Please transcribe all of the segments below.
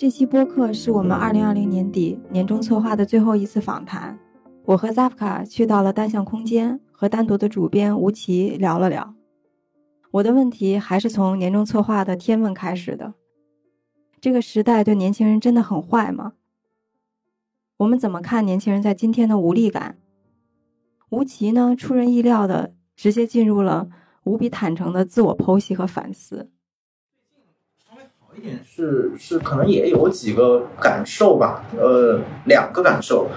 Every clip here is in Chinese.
这期播客是我们二零二零年底年终策划的最后一次访谈。我和 Zafka 去到了单向空间，和单独的主编吴奇聊了聊。我的问题还是从年终策划的天问开始的：这个时代对年轻人真的很坏吗？我们怎么看年轻人在今天的无力感？吴奇呢？出人意料的直接进入了无比坦诚的自我剖析和反思。一点是是可能也有几个感受吧，呃，两个感受，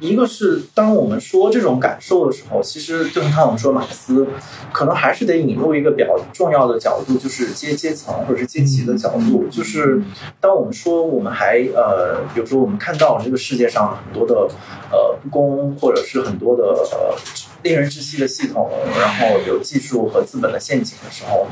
一个是当我们说这种感受的时候，其实就像我们说马克思，可能还是得引入一个比较重要的角度，就是阶阶层或者是阶级的角度，就是当我们说我们还呃，比如说我们看到这个世界上很多的呃不公，或者是很多的呃令人窒息的系统，然后有技术和资本的陷阱的时候。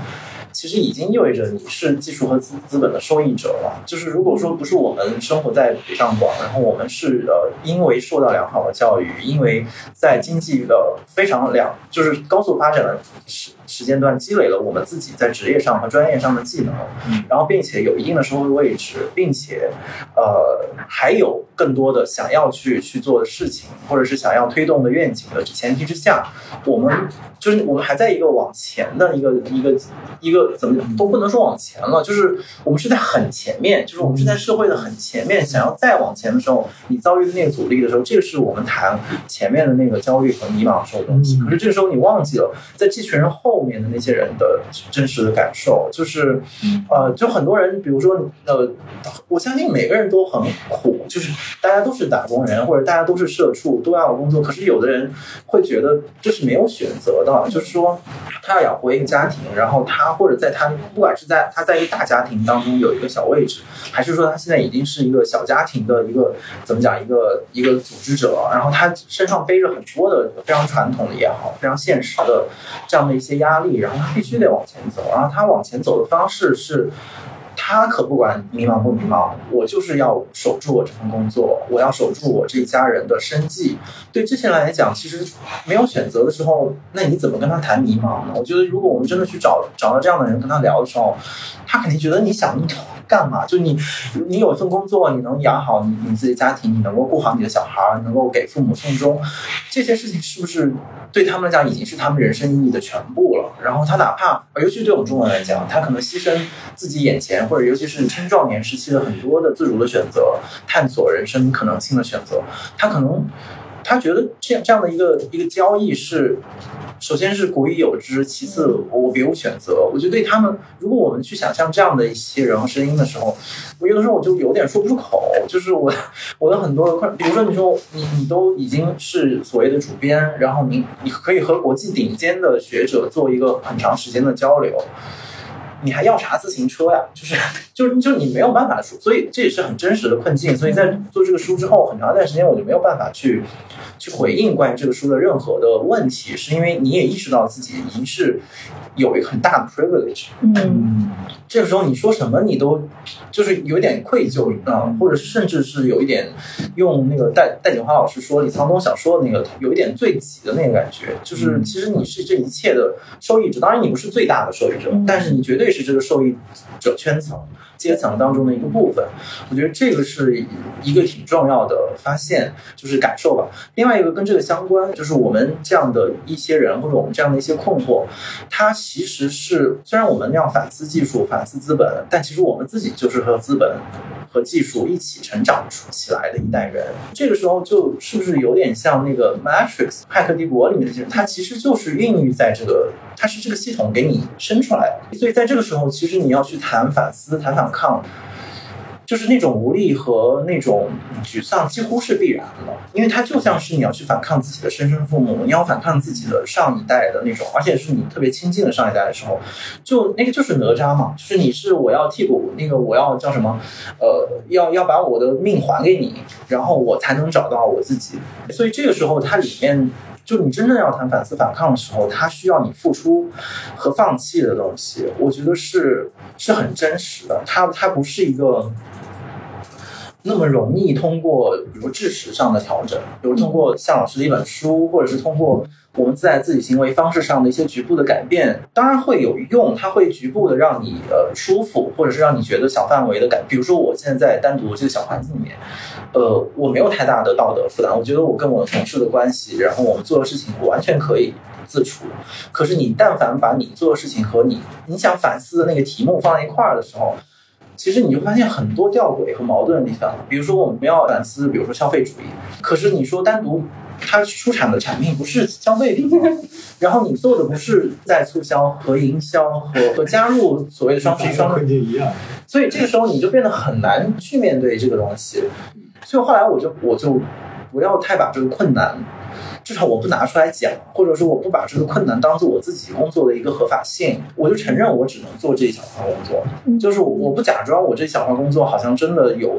其实已经意味着你是技术和资资本的受益者了。就是如果说不是我们生活在北上广，然后我们是呃因为受到良好的教育，因为在经济的非常良就是高速发展的时时时间段积累了我们自己在职业上和专业上的技能，嗯然后并且有一定的社会位置，并且呃还有更多的想要去去做的事情，或者是想要推动的愿景的前提之下，我们就是我们还在一个往前的一个一个一个。怎么都不能说往前了，就是我们是在很前面，就是我们是在社会的很前面，想要再往前的时候，你遭遇的那个阻力的时候，这个是我们谈前面的那个焦虑和迷茫时候的东西。可是这个时候你忘记了，在这群人后面的那些人的真实的感受，就是呃，就很多人，比如说呃，我相信每个人都很苦，就是大家都是打工人，或者大家都是社畜，都要工作。可是有的人会觉得这是没有选择的，就是说他要养活一个家庭，然后他或者。在他不管是在他在一个大家庭当中有一个小位置，还是说他现在已经是一个小家庭的一个怎么讲一个一个组织者，然后他身上背着很多的非常传统的也好，非常现实的这样的一些压压力，然后他必须得往前走，然后他往前走的方式是。他可不管迷茫不迷茫，我就是要守住我这份工作，我要守住我这一家人的生计。对这些人来讲，其实没有选择的时候，那你怎么跟他谈迷茫呢？我觉得，如果我们真的去找找到这样的人跟他聊的时候，他肯定觉得你想干嘛？就你你有份工作，你能养好你你自己家庭，你能够顾好你的小孩，能够给父母送终，这些事情是不是对他们来讲已经是他们人生意义的全部了？然后他哪怕，尤其对我们中国人来讲，他可能牺牲自己眼前。或者尤其是青壮年时期的很多的自主的选择，探索人生可能性的选择，他可能他觉得这样这样的一个一个交易是，首先是古已有之，其次我别无选择。我觉得对他们，如果我们去想象这样的一些人和声音的时候，我有的时候我就有点说不出口。就是我 我的很多快，比如说你说你你都已经是所谓的主编，然后你你可以和国际顶尖的学者做一个很长时间的交流。你还要啥自行车呀？就是，就，就你没有办法说，所以这也是很真实的困境。所以在做这个书之后，很长一段时间我就没有办法去，去回应关于这个书的任何的问题，是因为你也意识到自己已经是有一个很大的 privilege。嗯，这个时候你说什么你都就是有点愧疚啊，或者甚至是有一点用那个戴戴锦华老师说李沧东想说的那个有一点罪己的那个感觉，就是其实你是这一切的受益者，当然你不是最大的受益者，但是你绝对。是这个受益者圈层阶层当中的一个部分，我觉得这个是一个挺重要的发现，就是感受吧。另外一个跟这个相关，就是我们这样的一些人或者我们这样的一些困惑，它其实是虽然我们要反思技术、反思资本，但其实我们自己就是和资本和技术一起成长出起来的一代人。这个时候就是不是有点像那个《Matrix》骇客帝国里面的些人？它其实就是孕育在这个。它是这个系统给你生出来的，所以在这个时候，其实你要去谈反思、谈反反抗，就是那种无力和那种沮丧，几乎是必然的。因为它就像是你要去反抗自己的生身父母，你要反抗自己的上一代的那种，而且是你特别亲近的上一代的时候，就那个就是哪吒嘛，就是你是我要替补那个我要叫什么，呃，要要把我的命还给你，然后我才能找到我自己。所以这个时候，它里面。就你真正要谈反思反抗的时候，它需要你付出和放弃的东西，我觉得是是很真实的。它它不是一个。那么容易通过比如知识上的调整，比如通过向老师的一本书，或者是通过我们在自己行为方式上的一些局部的改变，当然会有用，它会局部的让你呃舒服，或者是让你觉得小范围的改。比如说我现在在单独这个小环境里面，呃，我没有太大的道德负担，我觉得我跟我的同事的关系，然后我们做的事情，我完全可以。自处，可是你但凡把你做的事情和你你想反思的那个题目放在一块儿的时候，其实你就发现很多吊诡和矛盾的地方。比如说我们要反思，比如说消费主义，可是你说单独它出产的产品不是消费品，然后你做的不是在促销和营销和和加入所谓的双十一双空间一样，所以这个时候你就变得很难去面对这个东西。所以后来我就我就不要太把这个困难。至少我不拿出来讲，或者说我不把这个困难当做我自己工作的一个合法性，我就承认我只能做这一小块工作，就是我不假装我这一小块工作好像真的有，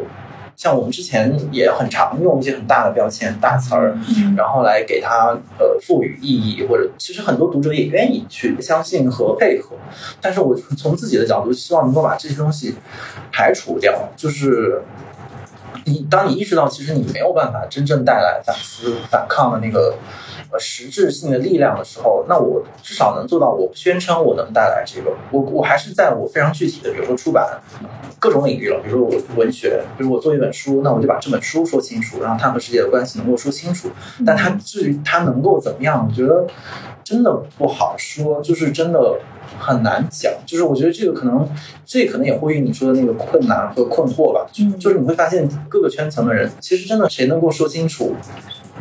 像我们之前也很常用一些很大的标签、大词儿，然后来给它呃赋予意义，或者其实很多读者也愿意去相信和配合，但是我从自己的角度希望能够把这些东西排除掉，就是。你当你意识到其实你没有办法真正带来反思、反抗的那个呃实质性的力量的时候，那我至少能做到，我宣称我能带来这个，我我还是在我非常具体的，比如说出版各种领域了，比如说我文学，比如我做一本书，那我就把这本书说清楚，然后它和世界的关系能够说清楚。但它至于它能够怎么样，我觉得真的不好说，就是真的。很难讲，就是我觉得这个可能，这可能也呼应你说的那个困难和困惑吧。就就是你会发现各个圈层的人，其实真的谁能够说清楚？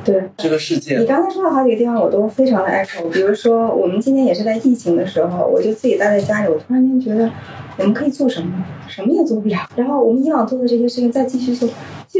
对这个世界，你刚才说的好几个地方，我都非常的 echo。比如说，我们今天也是在疫情的时候，我就自己待在家里，我突然间觉得，我们可以做什么？什么也做不了。然后我们以往做的这些事情，再继续做。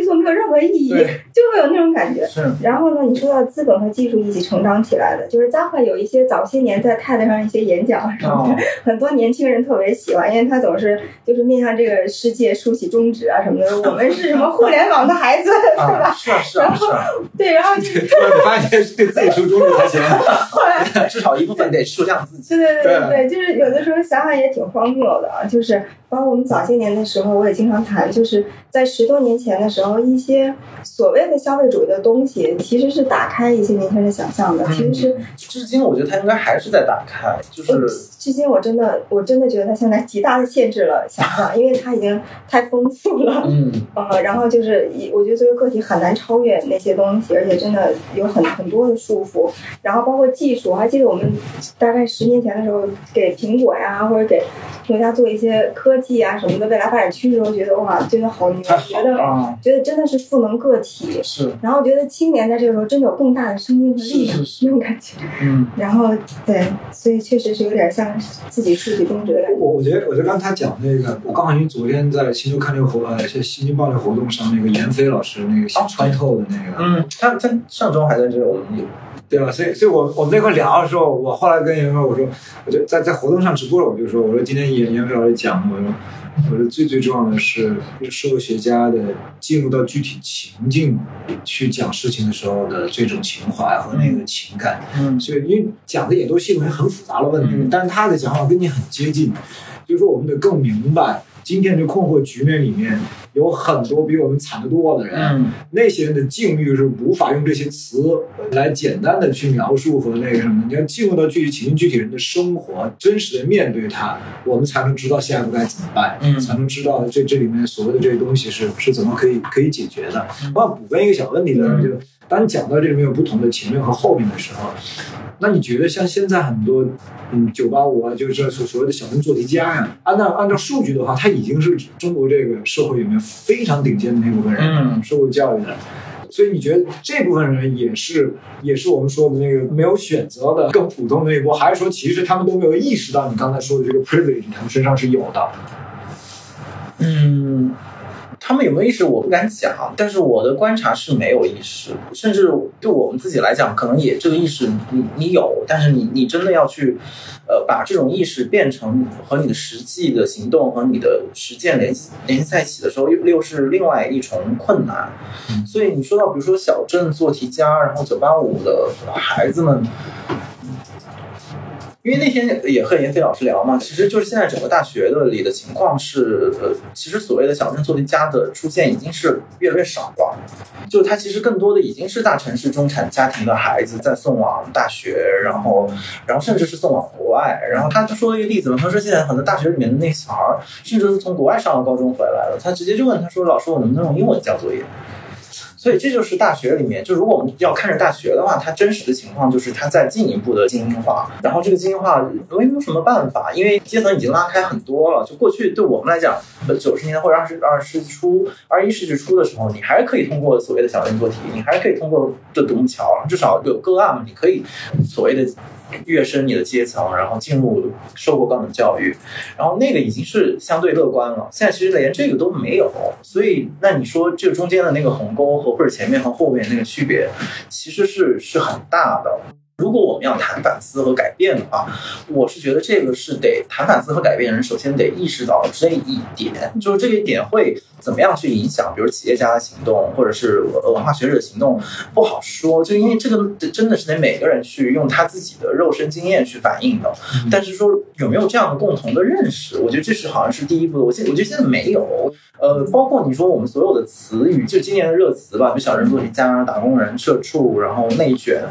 去做没有任何意义，就会有那种感觉。是然后呢，你说到资本和技术一起成长起来的，就是扎克有一些早些年在 TED 上一些演讲什么的，很多年轻人特别喜欢，因为他总是就是面向这个世界竖起中指啊什么的。我们是什么互联网的孩子，对吧？是啊是啊是啊。对，然后就突然发现对自己竖中指才行。后来至少一部分得竖向自己。对对对对，就是有的时候想想也挺荒谬的啊，就是包括我们早些年的时候，我也经常谈，就是在十多年前的时候。一些所谓的消费主义的东西，其实是打开一些年轻人想象的。其实是至今，我觉得他应该还是在打开。就是至今，我真的，我真的觉得他现在极大的限制了想象，因为他已经太丰富了。嗯。呃，然后就是，我觉得作为个体很难超越那些东西，而且真的有很很多的束缚。然后包括技术，我还记得我们大概十年前的时候，给苹果呀，或者给国家做一些科技啊什么的未来发展趋势，我觉得哇，真的好牛，觉得觉得。真的是赋能个体，是。然后我觉得青年在这个时候真的有更大的声音和力量，那种感觉。嗯。然后对，所以确实是有点像自己竖起中指的感觉。我我觉得，我觉得刚才讲那个，我刚好因为昨天在新周刊那个活，呃，《新京报》那个活动上，那个闫飞老师那个穿透的那个，嗯，他他上周还在这个，对吧？所以，所以我我们那块聊的时候，我后来跟闫飞我说，我就在在活动上直播了，我就说，我说今天闫闫飞老师讲，我说。我觉得最最重要的是，社会学家的进入到具体情境去讲事情的时候的这种情怀和那个情感。嗯，所以因为讲的也都系统很复杂的问题，但是他的讲法跟你很接近，就是说我们得更明白。今天这困惑局面里面有很多比我们惨得多的人，那些人的境遇是无法用这些词来简单的去描述和那个什么。你要进入到具体情境、具体人的生活，真实的面对他，我们才能知道下一步该怎么办，才能知道这这里面所谓的这些东西是是怎么可以可以解决的。我想补问一个小问题呢，就当你讲到这里面有不同的前面和后面的时候。那你觉得像现在很多，嗯，九八五啊，就是所所谓的小镇做题家呀，按照按照数据的话，他已经是中国这个社会里面非常顶尖的那部分人，受过教育的。所以你觉得这部分人也是也是我们说的那个没有选择的更普通的那一波，还是说其实他们都没有意识到你刚才说的这个 privilege 他们身上是有的？嗯。他们有没有意识？我不敢讲，但是我的观察是没有意识，甚至对我们自己来讲，可能也这个意识你你有，但是你你真的要去，呃，把这种意识变成和你的实际的行动和你的实践联系联系在一起的时候，又又是另外一重困难。所以你说到，比如说小镇做题家，然后九八五的孩子们。因为那天也和闫飞老师聊嘛，其实就是现在整个大学的里的情况是，呃，其实所谓的小镇做题家的出现已经是越来越少了，就他其实更多的已经是大城市中产家庭的孩子在送往大学，然后，然后甚至是送往国外。然后他就说了一个例子嘛，他说现在很多大学里面的那小孩，甚至是从国外上了高中回来了，他直接就问他说：“老师，我能不能用英文交作业？”所以这就是大学里面，就如果我们要看着大学的话，它真实的情况就是它在进一步的精英化。然后这个精英化我也没有什么办法，因为阶层已经拉开很多了。就过去对我们来讲，九十年代或者二十二十世纪初、二十一世纪初的时候，你还是可以通过所谓的小镇做题，你还是可以通过这独木桥，至少有个案嘛，你可以所谓的。跃升你的阶层，然后进入受过高等教育，然后那个已经是相对乐观了。现在其实连这个都没有，所以那你说这中间的那个鸿沟和或者前面和后面那个区别，其实是是很大的。如果我们要谈反思和改变的话，我是觉得这个是得谈反思和改变人，首先得意识到这一点，就是这一点会怎么样去影响，比如企业家的行动，或者是文化学者的行动，不好说。就因为这个真的是得每个人去用他自己的肉身经验去反映的。但是说有没有这样的共同的认识，我觉得这是好像是第一步。我现我觉得现在没有。呃，包括你说我们所有的词语，就今年的热词吧，就小人做题家、打工人、社畜，然后内卷。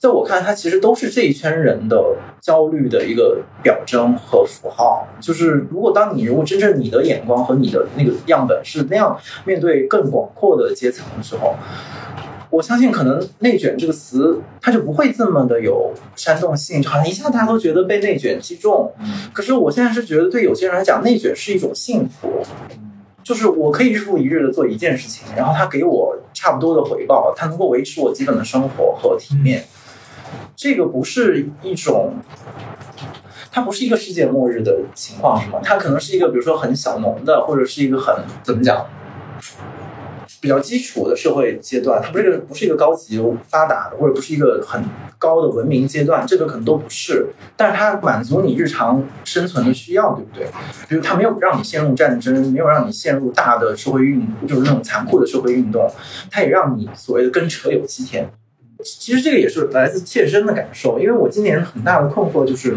在我看来，它其实都是这一圈人的焦虑的一个表征和符号。就是如果当你如果真正你的眼光和你的那个样本是那样面对更广阔的阶层的时候，我相信可能“内卷”这个词它就不会这么的有煽动性，好像一下大家都觉得被内卷击中。可是我现在是觉得，对有些人来讲，内卷是一种幸福，就是我可以日复一日的做一件事情，然后它给我差不多的回报，它能够维持我基本的生活和体面。这个不是一种，它不是一个世界末日的情况，是吗？它可能是一个，比如说很小农的，或者是一个很怎么讲，比较基础的社会阶段。它不是个，不是一个高级发达的，或者不是一个很高的文明阶段，这个可能都不是。但是它满足你日常生存的需要，对不对？比如它没有让你陷入战争，没有让你陷入大的社会运，就是那种残酷的社会运动，它也让你所谓的跟车有七天。其实这个也是来自切身的感受，因为我今年很大的困惑就是，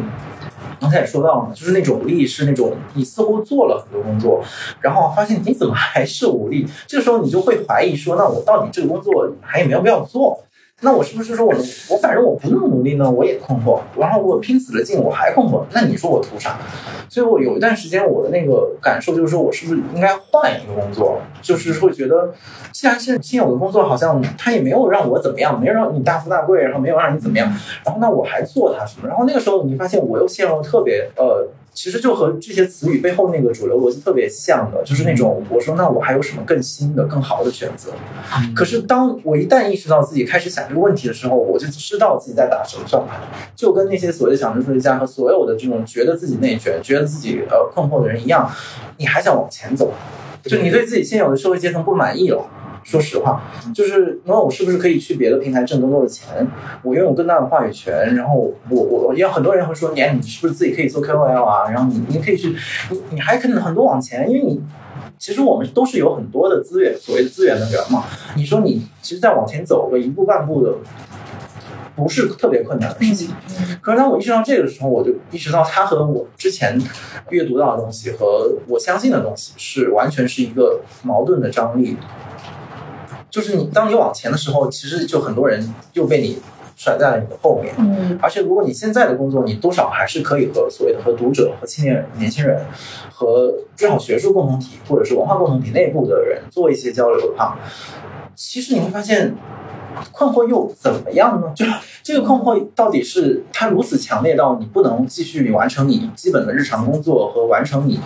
刚才也说到了，就是那种无力是那种你似乎做了很多工作，然后发现你怎么还是无力，这个时候你就会怀疑说，那我到底这个工作还有没有必要做？那我是不是说我我反正我不那么努力呢？我也困惑，然后我拼死了劲我还困惑，那你说我图啥？所以我有一段时间我的那个感受就是说我是不是应该换一个工作？就是会觉得，既然现现有的工作好像他也没有让我怎么样，没有让你大富大贵，然后没有让你怎么样，然后那我还做它什么？然后那个时候你发现我又陷入特别呃。其实就和这些词语背后那个主流逻辑特别像的，就是那种我说那我还有什么更新的、更好的选择？可是当我一旦意识到自己开始想这个问题的时候，我就知道自己在打什么算盘。就跟那些所谓的小镇科学家和所有的这种觉得自己内卷、觉得自己呃困惑的人一样，你还想往前走？就你对自己现有的社会阶层不满意了。说实话，就是那我是不是可以去别的平台挣更多的钱？我拥有更大的话语权，然后我我也很多人会说，你你是不是自己可以做 KOL 啊？然后你你可以去，你你还可能很多往前，因为你其实我们都是有很多的资源，所谓的资源的人嘛。你说你其实再往前走个一步半步的，不是特别困难的事情。可是当我意识到这个时候，我就意识到它和我之前阅读到的东西和我相信的东西是完全是一个矛盾的张力。就是你，当你往前的时候，其实就很多人又被你甩在了你的后面。嗯，而且如果你现在的工作，你多少还是可以和所谓的和读者、和青年年轻人、和至少学术共同体或者是文化共同体内部的人做一些交流的话，其实你会发现。困惑又怎么样呢？就这个困惑到底是它如此强烈到你不能继续完成你基本的日常工作和完成你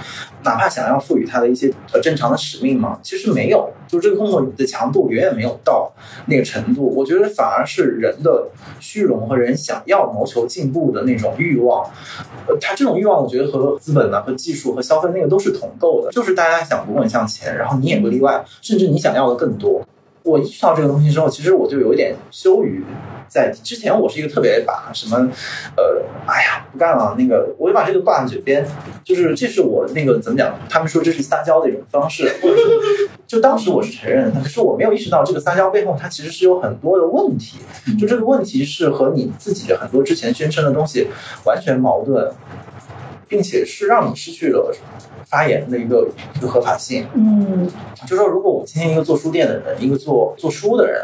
哪怕想要赋予它的一些呃正常的使命吗？其实没有，就这个困惑的强度远远没有到那个程度。我觉得反而是人的虚荣和人想要谋求进步的那种欲望，呃，他这种欲望，我觉得和资本呢、和技术和消费那个都是同构的，就是大家想滚滚向前，然后你也不例外，甚至你想要的更多。我意识到这个东西之后，其实我就有一点羞于在之前我是一个特别把什么，呃，哎呀不干了，那个我就把这个挂在嘴边，就是这是我那个怎么讲？他们说这是撒娇的一种方式，或者是就当时我是承认的，可是我没有意识到这个撒娇背后它其实是有很多的问题，就这个问题是和你自己的很多之前宣称的东西完全矛盾，并且是让你失去了发言的一个一个合法性。嗯就说如果我今天一个做书店的人，一个做做书的人，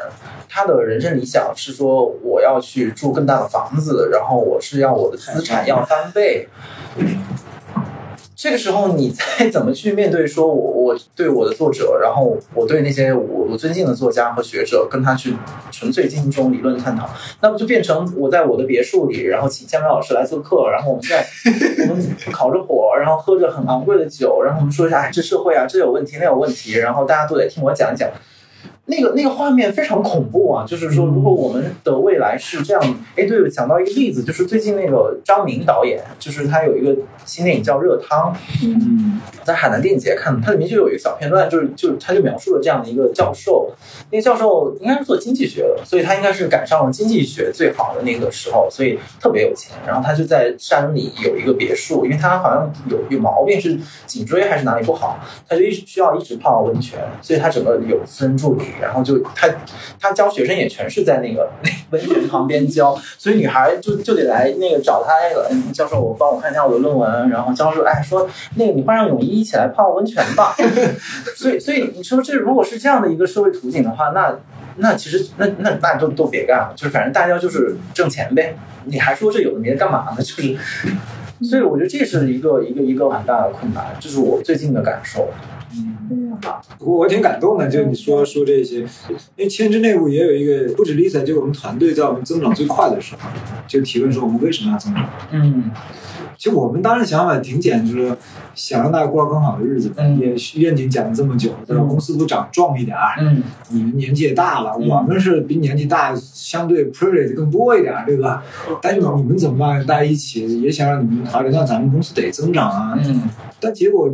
他的人生理想是说我要去住更大的房子，然后我是要我的资产要翻倍。这个时候，你再 怎么去面对说我我对我的作者，然后我对那些我我尊敬的作家和学者，跟他去纯粹进行这种理论探讨，那不就变成我在我的别墅里，然后请姜文老师来做客，然后我们在 我们烤着火，然后喝着很昂贵的酒，然后我们说一下，哎，这社会啊，这有问题，那有问题，然后大家都得听我讲一讲。那个那个画面非常恐怖啊！就是说，如果我们的未来是这样，哎，对，我想到一个例子，就是最近那个张明导演，就是他有一个新电影叫《热汤》，嗯在海南电影节看，它里面就有一个小片段，就是就他就描述了这样的一个教授，那个教授应该是做经济学的，所以他应该是赶上了经济学最好的那个时候，所以特别有钱。然后他就在山里有一个别墅，因为他好像有有毛病，是颈椎还是哪里不好，他就一直需要一直泡温泉，所以他整个有私人助理，然后就他他教学生也全是在那个 温泉旁边教，所以女孩就就得来那个找他，哎，嗯教授，我帮我看一下我的论文，然后教授哎说那个你换上泳衣一起来泡温泉吧。所以所以你说这如果是这样的一个社会图景的话，那那其实那那那都都别干了，就是反正大家就是挣钱呗，你还说这有的没的干嘛呢？就是。所以我觉得这是一个一个一个很大的困难，这是我最近的感受。好。我我挺感动的，就你说说这些，因为千之内部也有一个，不止 Lisa，就我们团队在我们增长最快的时候，就提问说我们为什么要增长？嗯其实我们当时想法挺简单，就是想让大家过上更好的日子，嗯也愿景讲了这么久，对吧？嗯公司都长壮一点儿，嗯你们年纪也大了，嗯我们是比年纪大，相对 privilege 更多一点儿，对吧？但你你们怎么办？大家一起也想让你们好点，那咱们公司得增长啊。嗯但结果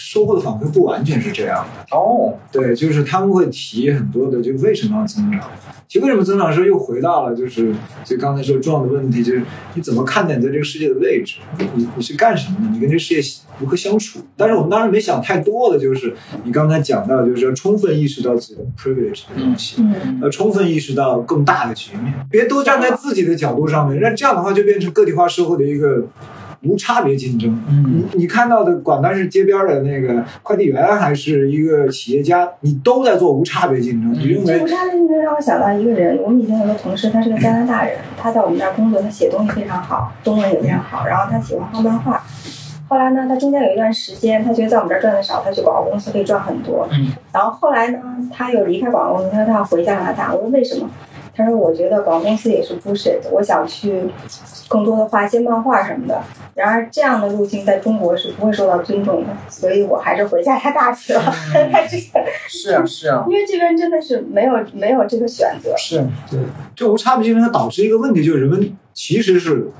收获的反馈不完全是这样的。哦对，就是他们会提很多的，就为什么要增长？其实为什么增长的时候又回到了，就是就刚才说重要的问题，就是你怎么看待你在这个世界的位置？你你是干什么的？你跟这个世界如何相处？但是我们当时没想太多的，就是你刚才讲到，就是要充分意识到自己的 privilege 的东西。嗯要充分意识到更大的局面，别都站在自己的角度上面，那这样的话就变成个体化社会的一个无差别竞争。嗯你你看到的，管他是街边的那个快递员还是一个企业家，你都在做无差别竞争。嗯你认为无差别竞争让我想到一个人，我们以前有个同事，他是个加拿大人，他在我们这儿工作，他写东西非常好，中文也非常好，然后他喜欢画漫画。后来呢，他中间有一段时间，他觉得在我们这儿赚的少，他去广告公司可以赚很多。嗯然后后来呢，他又离开广告公司，他说他要回加拿大。我说为什么？他说我觉得广告公司也是 bullshit，我想去更多的画一些漫画什么的。然而这样的路径在中国是不会受到尊重的，所以我还是回加拿大去了。他这个，是啊是啊因为这边真的是没有没有这个选择。是对这无差别竞争，它导致一个问题，就是人们其实是。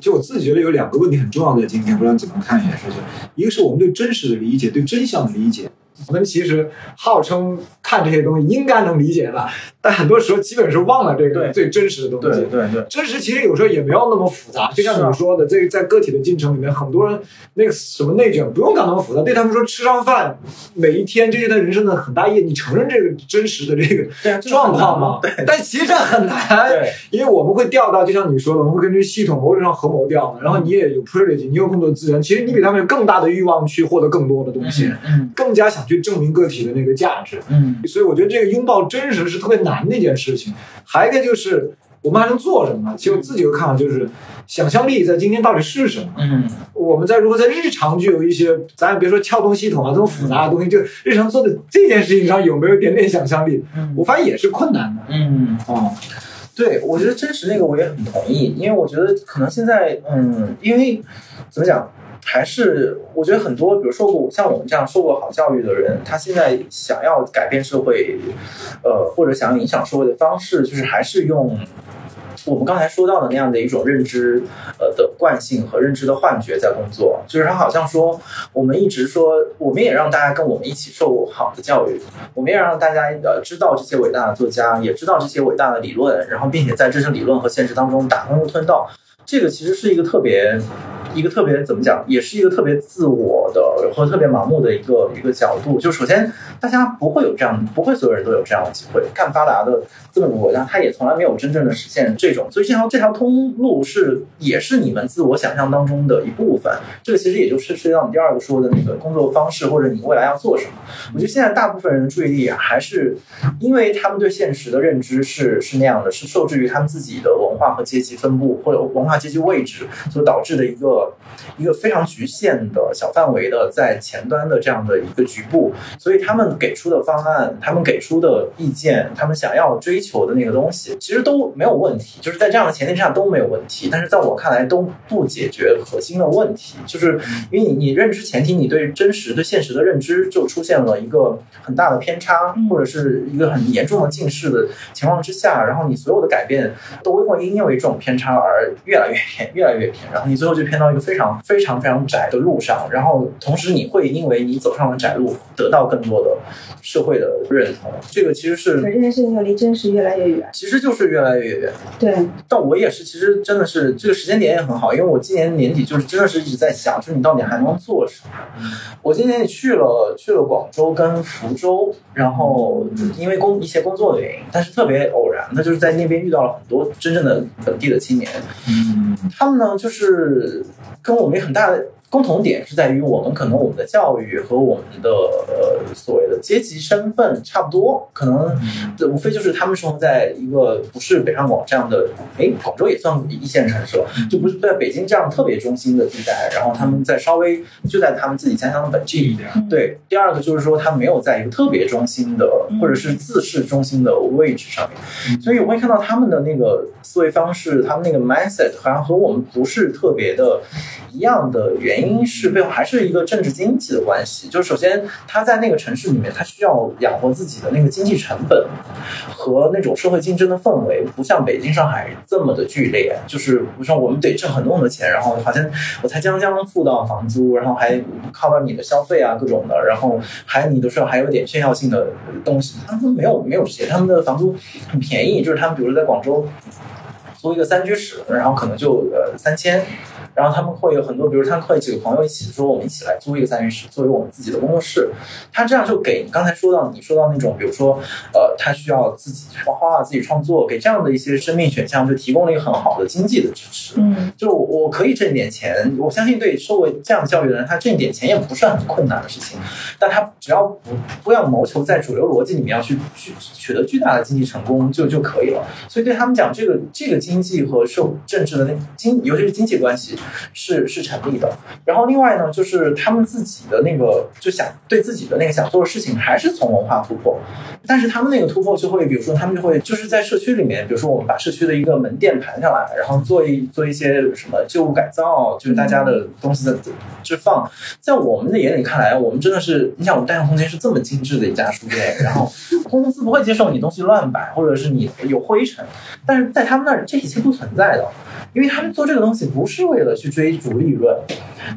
就我自己觉得有两个问题很重要，的今天，不知道你怎么看，这件事情一个是我们对真实的理解，对真相的理解。我们其实号称看这些东西应该能理解的，但很多时候基本是忘了这个最真实的东西。对对对，真实其实有时候也没有那么复杂，就像你说的，这个在个体的进程里面，很多人那个什么内卷不用搞那么复杂，对他们说吃上饭，每一天这是他人生的很大意义，你承认这个真实的这个状况吗？对但其实这很难，对因为我们会掉到，就像你说的，我们会根据系统某种上合谋掉的，然后你也有 privilege，你有更多资源，其实你比他们有更大的欲望去获得更多的东西，嗯更加想去证明个体的那个价值。嗯所以我觉得这个拥抱真实是特别难的一件事情。还有一个就是我们还能做什么？其实我自己的看法，就是想象力在今天到底是什么？嗯我们在如何在日常具有一些，咱也别说撬动系统啊这么复杂的东西，就日常做的这件事情上有没有一点点想象力？嗯我发现也是困难的。嗯。哦，对，我觉得真实那个我也很同意，因为我觉得可能现在，嗯，因为怎么讲，还是我觉得很多，比如说过像我们这样受过好教育的人，他现在想要改变社会，呃，或者想要影响社会的方式，就是还是用我们刚才说到的那样的一种认知呃的惯性和认知的幻觉在工作，就是他好像说我们一直说，我们也让大家跟我们一起受好的教育，我们也让大家呃知道这些伟大的作家，也知道这些伟大的理论，然后并且在这些理论和现实当中打通吞道。这个其实是一个特别，一个特别怎么讲，也是一个特别自我的和特别盲目的一个一个角度。就首先，大家不会有这样，不会所有人都有这样的机会。干发达的资本主义国家，它也从来没有真正的实现这种。所以这条这条通路是也是你们自我想象当中的一部分。这个其实也就是涉及到你第二个说的那个工作方式，或者你未来要做什么。我觉得现在大部分人的注意力还是因为他们对现实的认知是是那样的，是受制于他们自己的文化和阶级分布或者文化。阶级位置所导致的一个一个非常局限的小范围的在前端的这样的一个局部，所以他们给出的方案，他们给出的意见，他们想要追求的那个东西，其实都没有问题，就是在这样的前提之下都没有问题。但是在我看来，都不解决核心的问题，就是因为你你认知前提，你对真实对现实的认知就出现了一个很大的偏差，或者是一个很严重的近视的情况之下，然后你所有的改变都会因为这种偏差而越来。越偏，越来越偏，然后你最后就偏到一个非常非常非常窄的路上，然后同时你会因为你走上了窄路，得到更多的社会的认同。这个其实是，可这件事情又离真实越来越远。其实就是越来越远。对。但我也是，其实真的是这个时间点也很好，因为我今年年底就是真的是一直在想，就是你到底还能做什么。我今年也去了去了广州跟福州，然后因为工一些工作的原因，但是特别偶然，那就是在那边遇到了很多真正的本地的青年。嗯，他们呢，就是跟我们很大的。共同点是在于，我们可能我们的教育和我们的呃所谓的阶级身份差不多，可能无非就是他们生活在一个不是北上广这样的，哎，广州也算一线城市了，就不是在北京这样特别中心的地带，然后他们在稍微就在他们自己家乡的本地一点。对，第二个就是说，他没有在一个特别中心的或者是自市中心的位置上面，所以我会看到他们的那个思维方式，他们那个 mindset 好像和我们不是特别的一样的原。原因是背后还是一个政治经济的关系，就是首先他在那个城市里面，他需要养活自己的那个经济成本和那种社会竞争的氛围，不像北京、上海这么的剧烈。就是比如说我们得挣很多很多钱，然后好像我才将将付到房租，然后还 cover 你的消费啊各种的，然后还你的时候还有点炫耀性的东西。他们没有没有这些，他们的房租很便宜，就是他们比如说在广州租一个三居室，然后可能就呃三千。然后他们会有很多，比如他们会几个朋友一起说，我们一起来租一个三居室，作为我们自己的工作室。他这样就给刚才说到你说到那种，比如说，呃，他需要自己画画、自己创作，给这样的一些生命选项，就提供了一个很好的经济的支持。嗯，就我可以挣一点钱，我相信对受过这样教育的人，他挣一点钱也不是很困难的事情。但他只要不不要谋求在主流逻辑里面要去去取得巨大的经济成功就就可以了。所以对他们讲，这个这个经济和受政治的那经，尤其是经济关系。是是成立的，然后另外呢，就是他们自己的那个就想对自己的那个想做的事情，还是从文化突破，但是他们那个突破就会，比如说他们就会就是在社区里面，比如说我们把社区的一个门店盘下来，然后做一做一些什么旧物改造，就是大家的东西的置放，在我们的眼里看来，我们真的是，你想我们大象空间是这么精致的一家书店，然后公司不会接受你东西乱摆，或者是你有灰尘，但是在他们那儿这一切不存在的。因为他们做这个东西不是为了去追逐利润，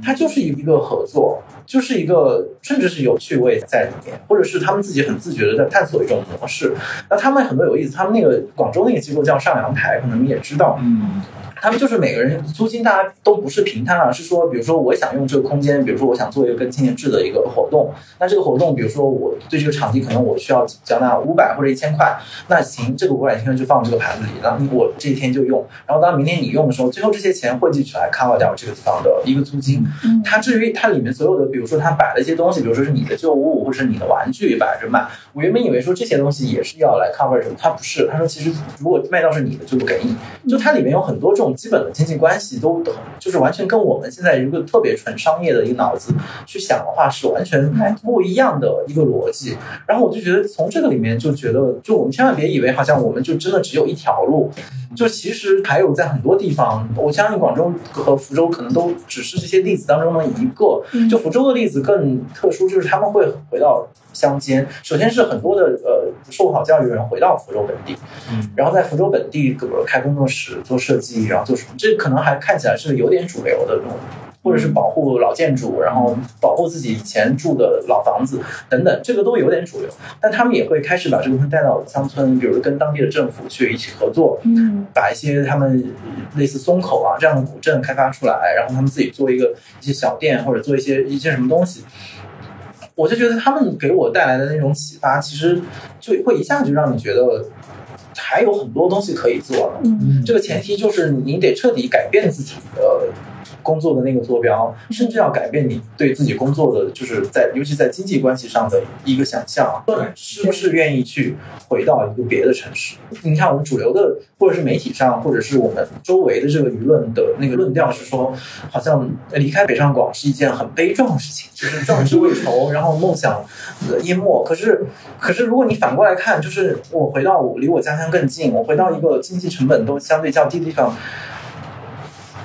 它就是一个合作，就是一个甚至是有趣味在里面，或者是他们自己很自觉的在探索一种模式。那他们很多有意思，他们那个广州那个机构叫上阳台，可能你也知道，嗯。他们就是每个人租金，大家都不是平摊而是说，比如说我想用这个空间，比如说我想做一个跟青年制的一个活动，那这个活动，比如说我对这个场地可能我需要缴纳五百或者一千块，那行，这个五百千块就放这个盘子里，然后我这一天就用，然后当明天你用的时候，最后这些钱汇集起来 cover 掉这个地方的一个租金。嗯它至于它里面所有的，比如说它摆了一些东西，比如说是你的旧物或者是你的玩具摆着卖，我原本以为说这些东西也是要来 cover 的，它不是，他说其实如果卖到是你的就不给你，就它里面有很多这种。种基本的经济关系都都就是完全跟我们现在一个特别纯商业的一个脑子去想的话，是完全不一样的一个逻辑。然后我就觉得从这个里面就觉得，就我们千万别以为好像我们就真的只有一条路，就其实还有在很多地方，我相信广州和福州可能都只是这些例子当中的一个。就福州的例子更特殊，就是他们会回到乡间，首先是很多的呃受过好教育的人回到福州本地，嗯，然后在福州本地呃开工作室做设计，然后做什么，这可能还看起来是有点主流的这种。或者是保护老建筑，然后保护自己以前住的老房子等等，这个都有点主流。但他们也会开始把这个东西带到乡村，比如跟当地的政府去一起合作，嗯把一些他们类似松口啊这样的古镇开发出来，然后他们自己做一个一些小店或者做一些一些什么东西。我就觉得他们给我带来的那种启发，其实就会一下就让你觉得还有很多东西可以做了。嗯这个前提就是你得彻底改变自己的工作的那个坐标，甚至要改变你对自己工作的，就是在尤其在经济关系上的一个想象，对是不是愿意去回到一个别的城市？你看我们主流的，或者是媒体上，或者是我们周围的这个舆论的那个论调是说，好像离开北上广是一件很悲壮的事情，就是壮志未酬，然后梦想呃淹没。可是，可是如果你反过来看，就是我回到我离我家乡更近，我回到一个经济成本都相对较低的地方。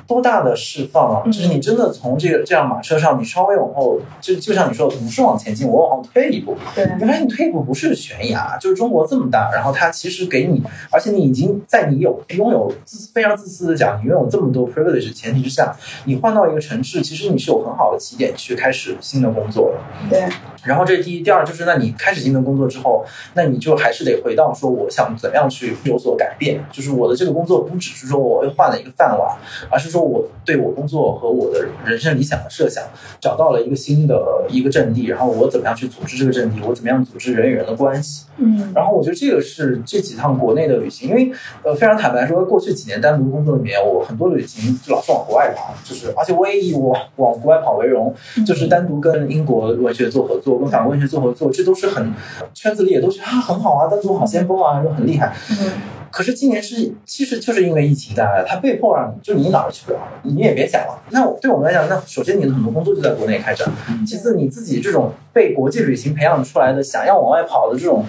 多大的释放啊！嗯就是你真的从这个这辆马车上，你稍微往后，就就像你说的，不是往前进，我往后退一步，对你发现你退一步不是悬崖，就是中国这么大，然后它其实给你，而且你已经在你有拥有自非常自私的讲，你拥有这么多 privilege 的前提之下，你换到一个城市，其实你是有很好的起点去开始新的工作的。对，然后这是第一，第二就是，那你开始新的工作之后，那你就还是得回到说，我想怎么样去有所改变，就是我的这个工作不只是说我又换了一个饭碗，而是说我对我工作和我的人生理想的设想找到了一个新的一个阵地，然后我怎么样去组织这个阵地，我怎么样组织人与人的关系，嗯。然后我觉得这个是这几趟国内的旅行，因为呃非常坦白说，过去几年单独工作里面，我很多旅行就老是往国外跑，就是而且我也以我往国外跑为荣，就是单独跟英国文学做合作，跟法国文学做合作，这都是很圈子里也都觉得啊很好啊，单独好先锋啊，就很厉害。嗯可是今年是其实就是因为疫情带来的，它被迫让你就你哪儿去不了，你也别想了。那对我们来讲，那首先你的很多工作就在国内开展，其次你自己这种被国际旅行培养出来的想要往外跑的这种。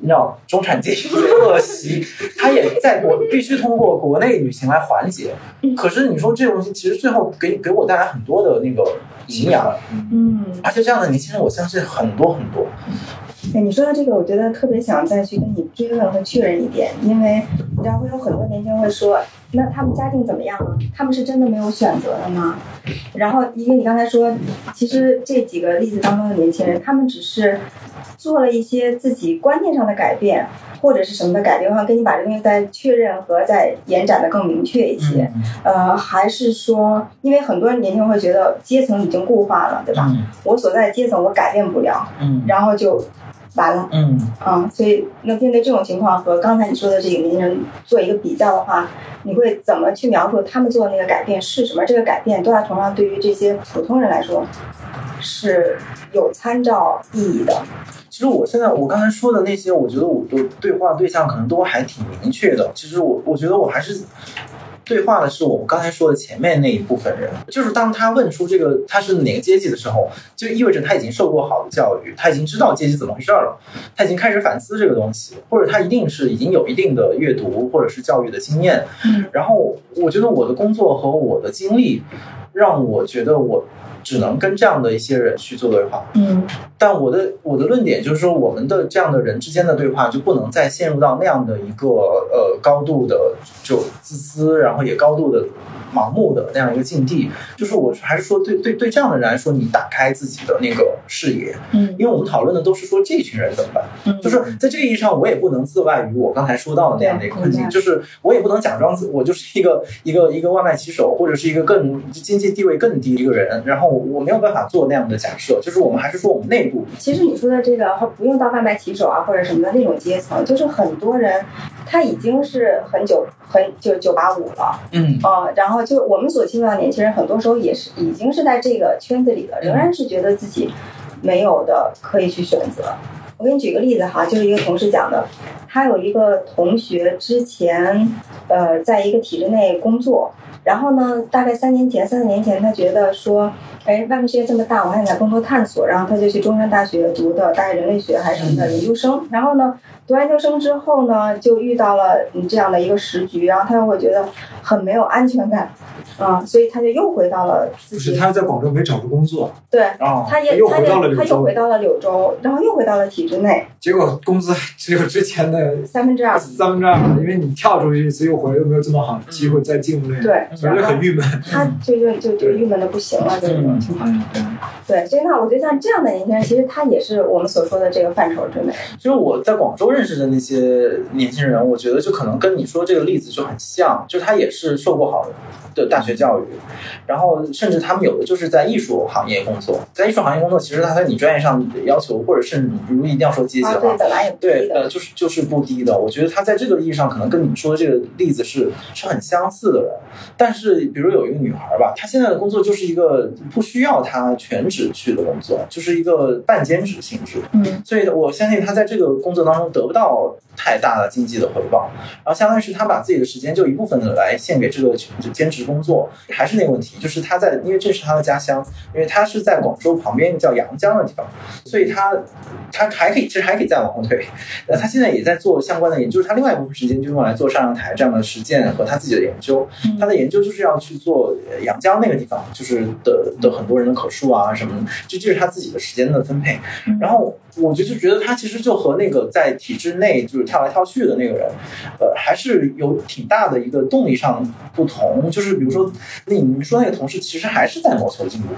你知道中产阶级的恶习，它也在国必须通过国内旅行来缓解。可是你说这个东西，其实最后给给我带来很多的那个营养，嗯。而且这样的年轻人，我相信很多很多。哎，你说到这个，我觉得特别想再去跟你追问和确认一点，因为你知道会有很多年轻人会说，那他们家境怎么样啊？他们是真的没有选择的吗？然后，因为你刚才说，其实这几个例子当中的年轻人，他们只是做了一些自己观念上的改变，或者是什么的改变，我想跟你把这个东西再确认和再延展的更明确一些。呃，还是说，因为很多年轻人会觉得阶层已经固化了，对吧？嗯我所在的阶层我改变不了，嗯然后就完了。嗯啊，所以那面对这种情况和刚才你说的这个年轻人做一个比较的话，你会怎么去描述他们做的那个改变是什么？这个改变多大程度上对于这些普通人来说是有参照意义的？其实我现在我刚才说的那些，我觉得我的对话对象可能都还挺明确的。其实我我觉得我还是对话的是我们刚才说的前面那一部分人，就是当他问出这个他是哪个阶级的时候，就意味着他已经受过好的教育，他已经知道阶级怎么回事儿了，他已经开始反思这个东西，或者他一定是已经有一定的阅读或者是教育的经验。嗯。然后我觉得我的工作和我的经历，让我觉得我只能跟这样的一些人去做对话。嗯但我的我的论点就是说，我们的这样的人之间的对话就不能再陷入到那样的一个呃高度的就自私，然后也高度的盲目的那样一个境地。就是我还是说对对对这样的人来说，你打开自己的那个视野，嗯因为我们讨论的都是说这群人怎么办。嗯，就是在这个意义上，我也不能自外于我刚才说到的那样的一个困境，就是我也不能假装自我就是一个一个一个外卖骑手，或者是一个更经济地位更低的一个人，然后我没有办法做那样的假设，就是我们还是说我们内部，其实你说的这个不用到外卖骑手啊或者什么的那种阶层，就是很多人他已经是很久很九九八五了。嗯啊、然后就是我们所青睐的年轻人，很多时候也是已经是在这个圈子里了，仍然是觉得自己没有的可以去选择。我给你举个例子哈，就是一个同事讲的，他有一个同学之前呃在一个体制内工作，然后呢，大概三年前、三四年前，他觉得说，哎，外面世界这么大，我还想在工作探索，然后他就去中山大学读的大概人类学还是什么的研究生，然后呢，读完研究生之后呢，就遇到了这样的一个时局，然后他又会觉得很没有安全感，啊、所以他就又回到了自己不是他在广州没找着工作，对。哦，他也他又回到了柳州又回到了柳州，然后又回到了体制内结果工资只有之前的 三分之二。三分之二，因为你跳出去一次又回来，又没有这么好的机会再进入那个，对，所以就很郁闷。他就就就就郁闷的不行了，就这种情况。对，所以那我觉得像这样的年轻人，其实他也是我们所说的这个范畴之内。就是我在广州认识的那些年轻人，我觉得就可能跟你说这个例子就很像，就他也是受过好的。大学教育，然后甚至他们有的。就是在艺术行业工作，在艺术行业工作，其实他在你专业上的。要求，或者是你如果一定要说阶级啊，的。话对，，本来也不对，低的。呃，就是就是不低的。我觉得他在这个意义上，可能跟你说的。这个例子是是很相似的人。但是，比如有一个女孩吧，她现在的工作就是一个不需要他全职去的工作，就是一个半兼职性质。嗯所以我相信他在这个工作当中得不到太大的经济的回报，然后相当于是他把自己的时间就一部分的来献给这个兼职工作。还是那个问题，就是他在，因为这是他的家乡，因为他是在广州旁边叫阳江的地方，所以他他还可以，其实还可以再往后推。呃，他现在也在做相关的研究，他另外一部分时间就用来做上阳台这样的实践和他自己的研究。他的研究就是要去做呃阳江那个地方，就是的的很多人的口述啊什么的，就这是他自己的时间的分配。然后我就就觉得他其实就和那个在体制内就是跳来跳去的那个人，呃，还是有挺大的一个动力上不同。就是比如说你你说那个同事，其实还是在谋求进步，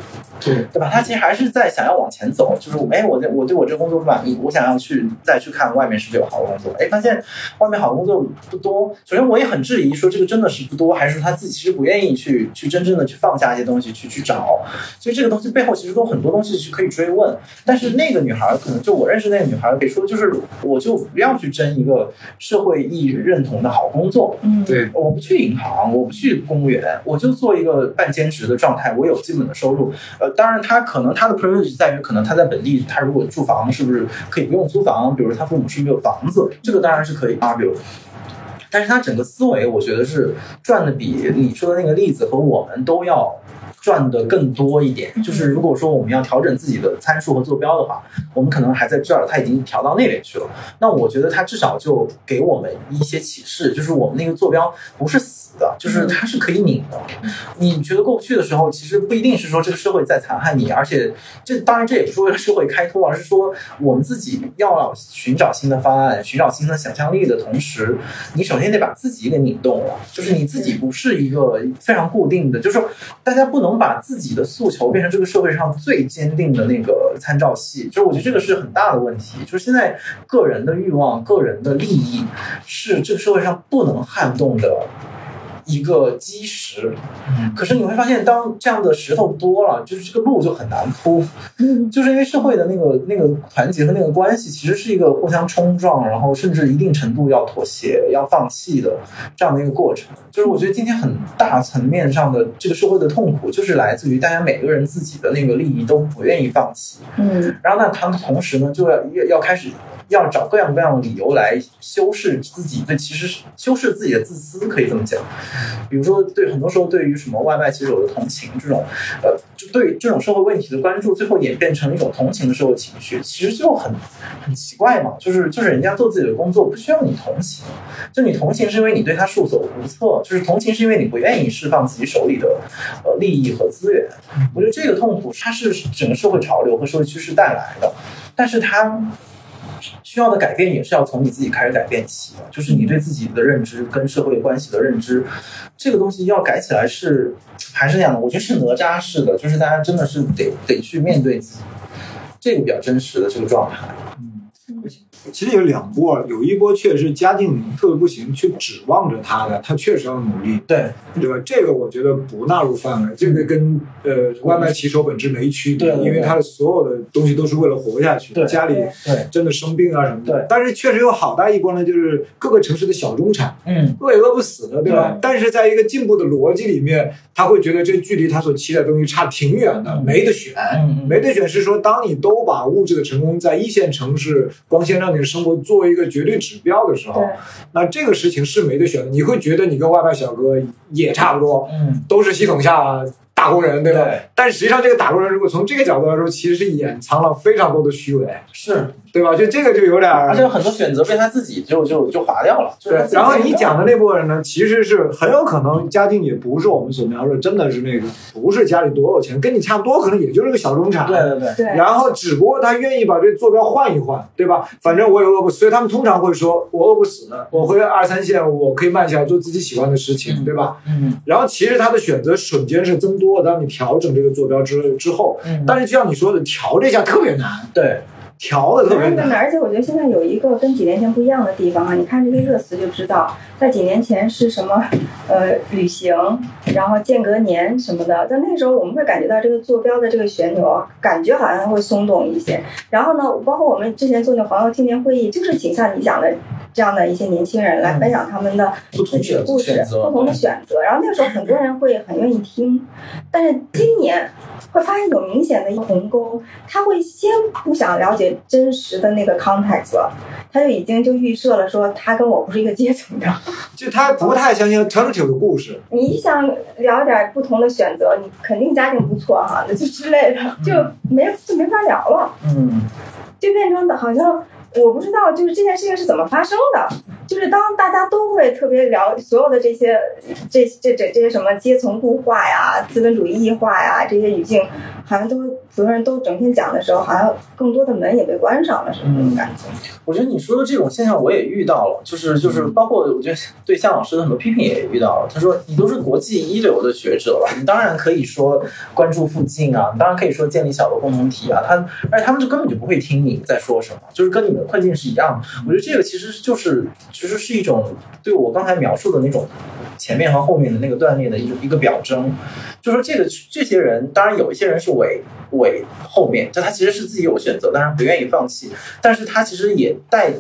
对，对吧？他其实还是在想要往前走，就是哎，我在我对我这个工作不满意，我想要去再去看外面是不是有好的工作。哎，发现外面好的工作不多。首先，我也很质疑说这个真的是不多，还是说他自己其实不愿意去去真正的去放下一些东西去去找。所以这个东西背后其实都很多东西是可以追问。但是那个女孩可能就我认识那个女孩给说，就是我就不要去争一个社会意义认同的好工作，嗯，对，我不去银行，我不去公务员，我就做一个半兼职的状态，我有基本的收入。呃，当然他可能他的 privilege 在于，可能他在本地，他如果住房是不是可以不用租房？比如他父母是不是有房子，这个当然是可以 argue。但是他整个思维，我觉得是赚的比你说的那个例子和我们都要赚的更多一点。就是如果说我们要调整自己的参数和坐标的话，我们可能还在这儿，它已经调到那边去了。那我觉得它至少就给我们一些启示，就是我们那个坐标不是死的，就是它是可以拧的。你觉得过不去的时候，其实不一定是说这个社会在残害你，而且这当然这也不是为了社会开脱，而是说我们自己要寻找新的方案，寻找新的想象力的同时，你首先得把自己给拧动了，就是你自己不是一个非常固定的，就是说大家不能把自己的诉求变成这个社会上最坚定的那个参照系，就是我觉得这个是很大的问题，就是现在个人的欲望、个人的利益是这个社会上不能撼动的。一个基石，嗯。可是你会发现，当这样的石头多了，就是这个路就很难铺，就是因为社会的那个那个团结和那个关系，其实是一个互相冲撞，然后甚至一定程度要妥协、要放弃的这样的一个过程。就是我觉得今天很大层面上的这个社会的痛苦，就是来自于大家每个人自己的那个利益都不愿意放弃，嗯。然后那，他们同时呢，就要要要开始要找各样各样的理由来修饰自己，对，其实是修饰自己的自私，可以这么讲。比如说，对很多时候对于什么外卖骑手的同情这种，呃，就对这种社会问题的关注，最后演变成一种同情的社会情绪，其实就很很奇怪嘛。就是就是人家做自己的工作不需要你同情，就你同情是因为你对他束手无策，就是同情是因为你不愿意释放自己手里的呃利益和资源。我觉得这个痛苦它是整个社会潮流和社会趋势带来的，但是它需要的改变也是要从你自己开始改变起的，就是你对自己的认知跟社会关系的认知，这个东西要改起来是还是那样的，我觉得是哪吒式的，就是大家真的是得得去面对自己，这个比较真实的这个状态。嗯，其实有两波，有一波确实家境特别不行，去指望着他的，他确实要努力，对。对吧？这个我觉得不纳入范围，这个跟呃外卖骑手本质没区别，因为他的所有的东西都是为了活下去，对。家里对，真的生病啊什么的。对。但是确实有好大一波呢，就是各个城市的小中产，嗯。饿也饿不死的，对吧？但是在一个进步的逻辑里面，他会觉得这距离他所期待的东西差挺远的，嗯。没得选。没得选是说，当你都把物质的成功在一线城市光鲜亮丽的生活作为一个绝对指标的时候，那这个事情是没得选的。你会觉得你跟外卖小哥也差不多，嗯都是系统下打工人，对吧？对但实际上，这个打工人如果从这个角度来说，其实是掩藏了非常多的虚伪，是，对吧？就这个就有点儿，而且有很多选择被他自己就就就划掉了。对然后你讲的那部分人呢，其实是很有可能家境也不是我们所描述的，真的是那个不是家里多有钱，跟你差不多，可能也就是个小中产。对对对，对，然后只不过他愿意把这坐标换一换，对吧？反正我也饿不死，所以他们通常会说，我饿不死，我回二三线，我可以慢下来做自己喜欢的事情，对吧？嗯然后其实他的选择瞬间是增多的，当你调整这个坐标之之后，嗯，但是就像你说的，调这下特别难，对调的特别难。而且我觉得现在有一个跟几年前不一样的地方啊，你看这些热词就知道，在几年前是什么呃旅行，然后间隔年什么的，在那时候我们会感觉到这个坐标的这个旋钮啊，感觉好像会松动一些。然后呢，包括我们之前做那个黄油青年会议，就是请像你讲的这样的一些年轻人来分享他们的不同的自己的故事不同的选择。然后那个时候很多人会很愿意听，但是今年会发现有明显的一个鸿沟，他会先不想了解真实的那个 context 了，他就已经就预设了说他跟我不是一个阶层的。就他不太相信 alternative 的故事，你想聊点不同的选择，你肯定家境不错哈，那就之类的，就没就没法聊了。嗯就变成的好像我不知道，就是这件事情是怎么发生的。就是当大家都会特别聊所有的这些这这这这些什么阶层固化呀、资本主义异化呀这些语境，好像都所有人都整天讲的时候，好像更多的门也被关上了，是这种感觉。我觉得你说的这种现象我也遇到了，就是就是包括我觉得对向老师的很多批评也遇到了。他说你都是国际一流的学者了，你当然可以说关注附近啊，你当然可以说建立小的共同体啊。他而且他们就根本就不会听你在说什么，就是跟你们的困境是一样的。我觉得这个其实就是其实是一种对我刚才描述的那种前面和后面的那个断裂的一种一个表征。就说这个这些人，当然有一些人是伪伪后面，就他其实是自己有选择，但是不愿意放弃，但是他其实也代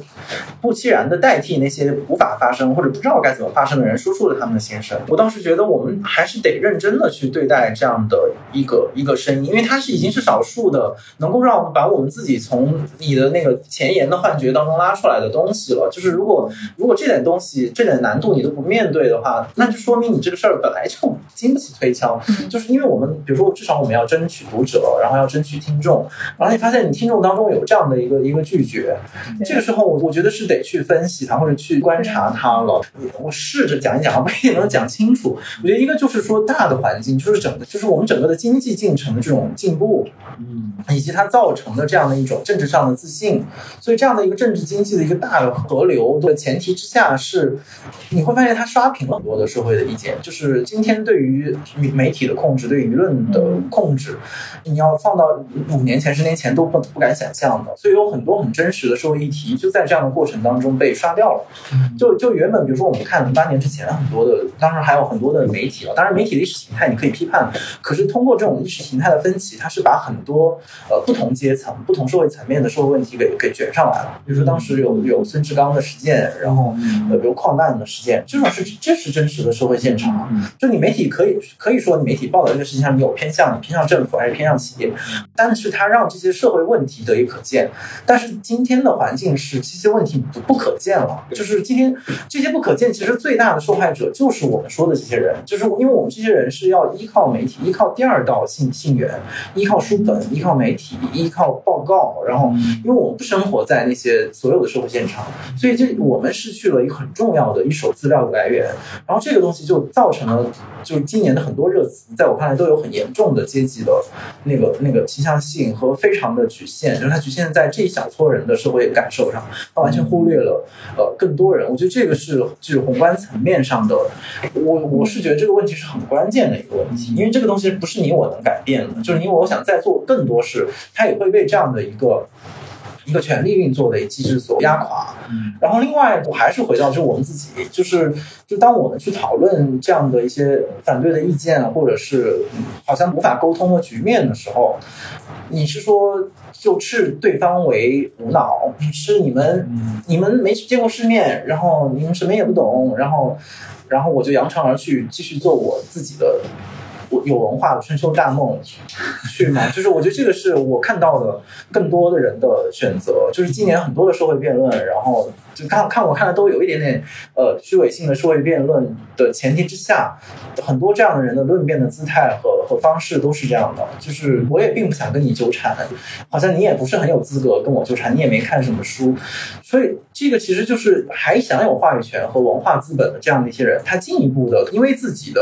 不期然的代替那些无法发生或者不知道该怎么发生的人，说出了他们的心声。我倒是觉得我们还是得认真的去对待这样的一个一个声音，因为它是已经是少数的，能够让我们把我们自己从你的那个前沿的幻觉当中拉出来的东西了。就是如果如果这点东西这点难度你都不面对的话，那就说明你这个事儿本来就经不起推敲。就是因为我们比如说至少我们要争取读者，然后要争取听众，然后你发现你听众当中有这样的一个一个拒绝，这个时候我我觉得是得去分析他或者去观察它了。我试着讲一讲，不一定能讲清楚。我觉得一个就是说大的环境，就是整个就是我们整个的经济进程的这种进步，嗯，以及它造成的这样的一种政治上的自信。所以这样的一个政治经济的一个大的河流的前提之下是，你会发现它刷屏了很多的社会的意见。就是今天对于媒体的控制，对舆论的控制，你要放到五年前、十年前都不不敢想象的。所以有很多很真实的社会议题就在这样的过程当中被刷掉了。就就原本比如说我们看零八年之前很多的，当然还有很多的媒体啊，当然媒体的意识形态你可以批判，可是通过这种意识形态的分歧，它是把很多呃不同阶层、不同社会层面的社会问题给给卷上来了。比如说当时有有孙志刚的事件，然后呃比如矿难的事件，这种是这是真实的社会现场。就你媒体可以可以说你媒体报道这个事情上你有偏向，你偏向政府还是偏向企业，但是它让这些社会问题得以可见。但是今天的环境是这些问题不不可见了，就是今天这些不可见，其实最大的受害者就是我们说的这些人，就是因为我们这些人是要依靠媒体，依靠第二道信信源，依靠书本，依靠媒体，依靠报告，然后因为我们不生活在那些所有的社会现场，所以这我们失去了一个很重要的一手资料的来源，然后这个东西就造成了，就是今年的很多热词，在我看来都有很严重的阶级的那个那个倾向性和非常的局限，就是它局限在这一小撮人的社会感受上，它完全忽略了呃更多人。我觉得这个是就是宏观层面上的，我我是觉得这个问题是很关键的一个问题，因为这个东西不是你我能改变的，就是你我想再做更多事，它也会被这样的一个。一个权力运作的机制所压垮。嗯然后另外，我还是回到就是我们自己，就是就当我们去讨论这样的一些反对的意见，或者是嗯好像无法沟通的局面的时候，你是说就斥对方为无脑，是你们嗯你们没见过世面，然后你们什么也不懂，然后然后我就扬长而去，继续做我自己的。有文化的春秋大梦去吗？就是我觉得这个是我看到的更多的人的选择，就是今年很多的社会辩论，然后就看看我看的都有一点点呃虚伪性的社会辩论的前提之下，很多这样的人的论辩的姿态和和方式都是这样的，就是我也并不想跟你纠缠，好像你也不是很有资格跟我纠缠，你也没看什么书，所以这个其实就是还想有话语权和文化资本的这样的一些人，他进一步的因为自己的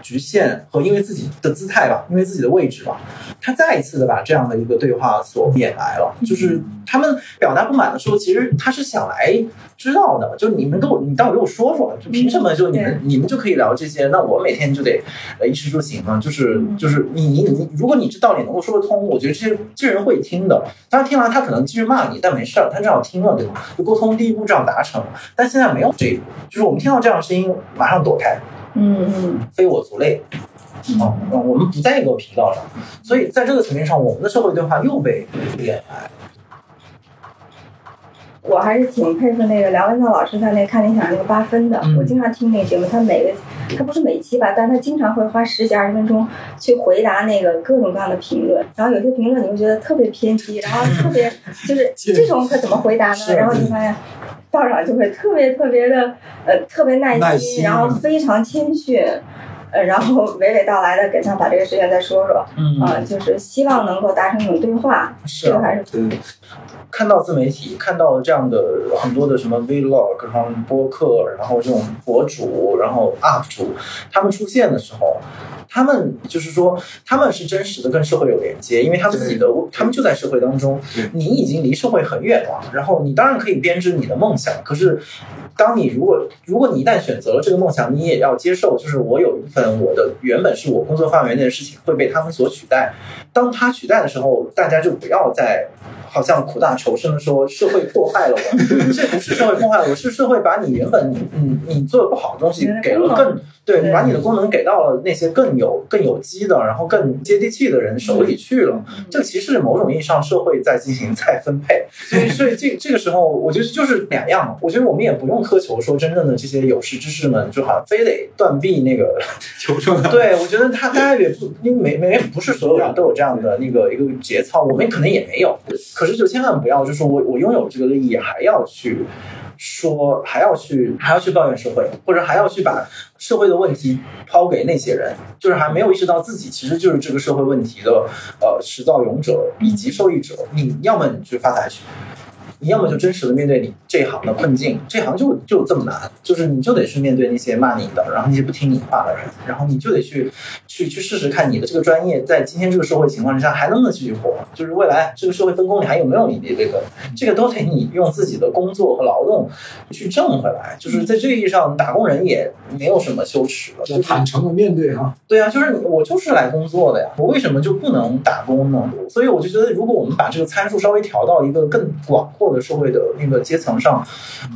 局限和因为自己的姿态吧，因为自己的位置吧，他再一次的把这样的一个对话所掩埋了。就是他们表达不满的时候，其实他是想来知道的，就你们跟我，你倒给我说说，就凭什么就你们你们就可以聊这些，那我每天就得呃衣食住行啊，就是就是你你你，如果你这道理能够说得通，我觉得这些这人会听的。当然听完他可能继续骂你，但没事儿，他至少听了，对吧？就沟通第一步这样达成。但现在没有这一步，就是我们听到这样的声音，马上躲开，嗯嗯非我族类。哦、嗯，我们不在一个频道上，所以在这个层面上，我们的社会对话又被掩埋。我还是挺佩服那个梁文道老师在那看理想那个八分的，嗯。我经常听那个节目，他每个他不是每期吧，但他经常会花十几二十分钟去回答那个各种各样的评论，然后有些评论你会觉得特别偏激，然后特别 就是这种可怎么回答呢？然后你发现道长就会特别特别的呃特别耐心，耐心。然后非常谦逊。呃，然后娓娓道来的给他把这个事情再说说，嗯。啊、就是希望能够达成一种对话，这个还是对，看到自媒体，看到这样的很多的什么 vlog，然后播客，然后这种博主，然后 UP 主，他们出现的时候，他们就是说他们是真实的跟社会有连接，因为他们自己的他们就在社会当中，你已经离社会很远了，然后你当然可以编织你的梦想，可是当你如果如果你一旦选择了这个梦想，你也要接受，就是我有一部分我的原本是我工作范围内的事情会被他们所取代，当他取代的时候，大家就不要再好像苦大仇深的说社会迫害了我，这不是社会迫害我，是社会把你原本你你你做的不好的东西给了更对，把你的功能给到了那些更有更有机的，然后更接地气的人手里去了。这个其实某种意义上社会在进行再分配，所以所以这这个时候，我觉得就是两样。我觉得我们也不用苛求说真正的这些有识之士们，就好像非得断臂那个 求生，对，我觉得他大家也不，因为没没不是所有人都有这样的那个一个节操，我们可能也没有。可是就千万不要，就是我我拥有这个利益，还要去说，还要去还要去抱怨社会，或者还要去把社会的问题抛给那些人，就是还没有意识到自己其实就是这个社会问题的呃始造俑者以及受益者。你要么你去发财去。你要么就真实的面对你这一行的困境，这行就就这么难，就是你就得去面对那些骂你的，然后那些不听你话的人，然后你就得去去去试试看你的这个专业在今天这个社会情况之下还能不能继续活，就是未来这个社会分工里还有没有你的这个，这个都得你用自己的工作和劳动去挣回来，就是在这个意义上，打工人也没有什么羞耻了，要就坦诚的面对哈。对啊，就是我就是来工作的呀，我为什么就不能打工呢？所以我就觉得，如果我们把这个参数稍微调到一个更广阔的社会的那个阶层上，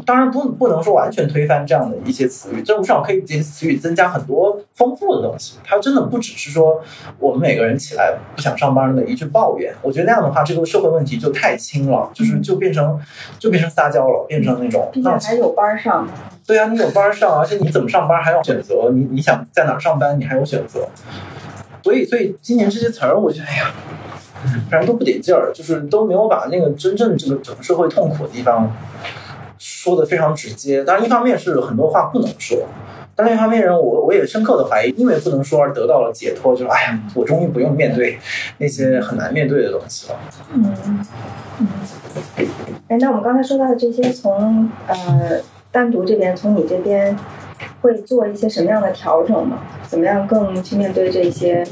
当然不不能说完全推翻这样的一些词语，这至少可以给词语增加很多丰富的东西。它真的不只是说我们每个人起来不想上班的一句抱怨，我觉得那样的话，这个社会问题就太轻了，就是就变成就变成撒娇了，变成那种毕竟还有班儿上，对啊，你有班儿上，而且你怎么上班还要选择，你你想在哪儿上班，你还有选择。所以，所以今年这些词儿，我觉得，哎呀，反正都不得劲儿，就是都没有把那个真正这个整个社会痛苦的地方说的非常直接。当然，一方面是很多话不能说，但另一方面，人我我也深刻的怀疑，因为不能说而得到了解脱，就是哎呀，我终于不用面对那些很难面对的东西了。嗯嗯。哎，那我们刚才说到的这些，从呃单独这边，从你这边会做一些什么样的调整吗？怎么样更去面对这些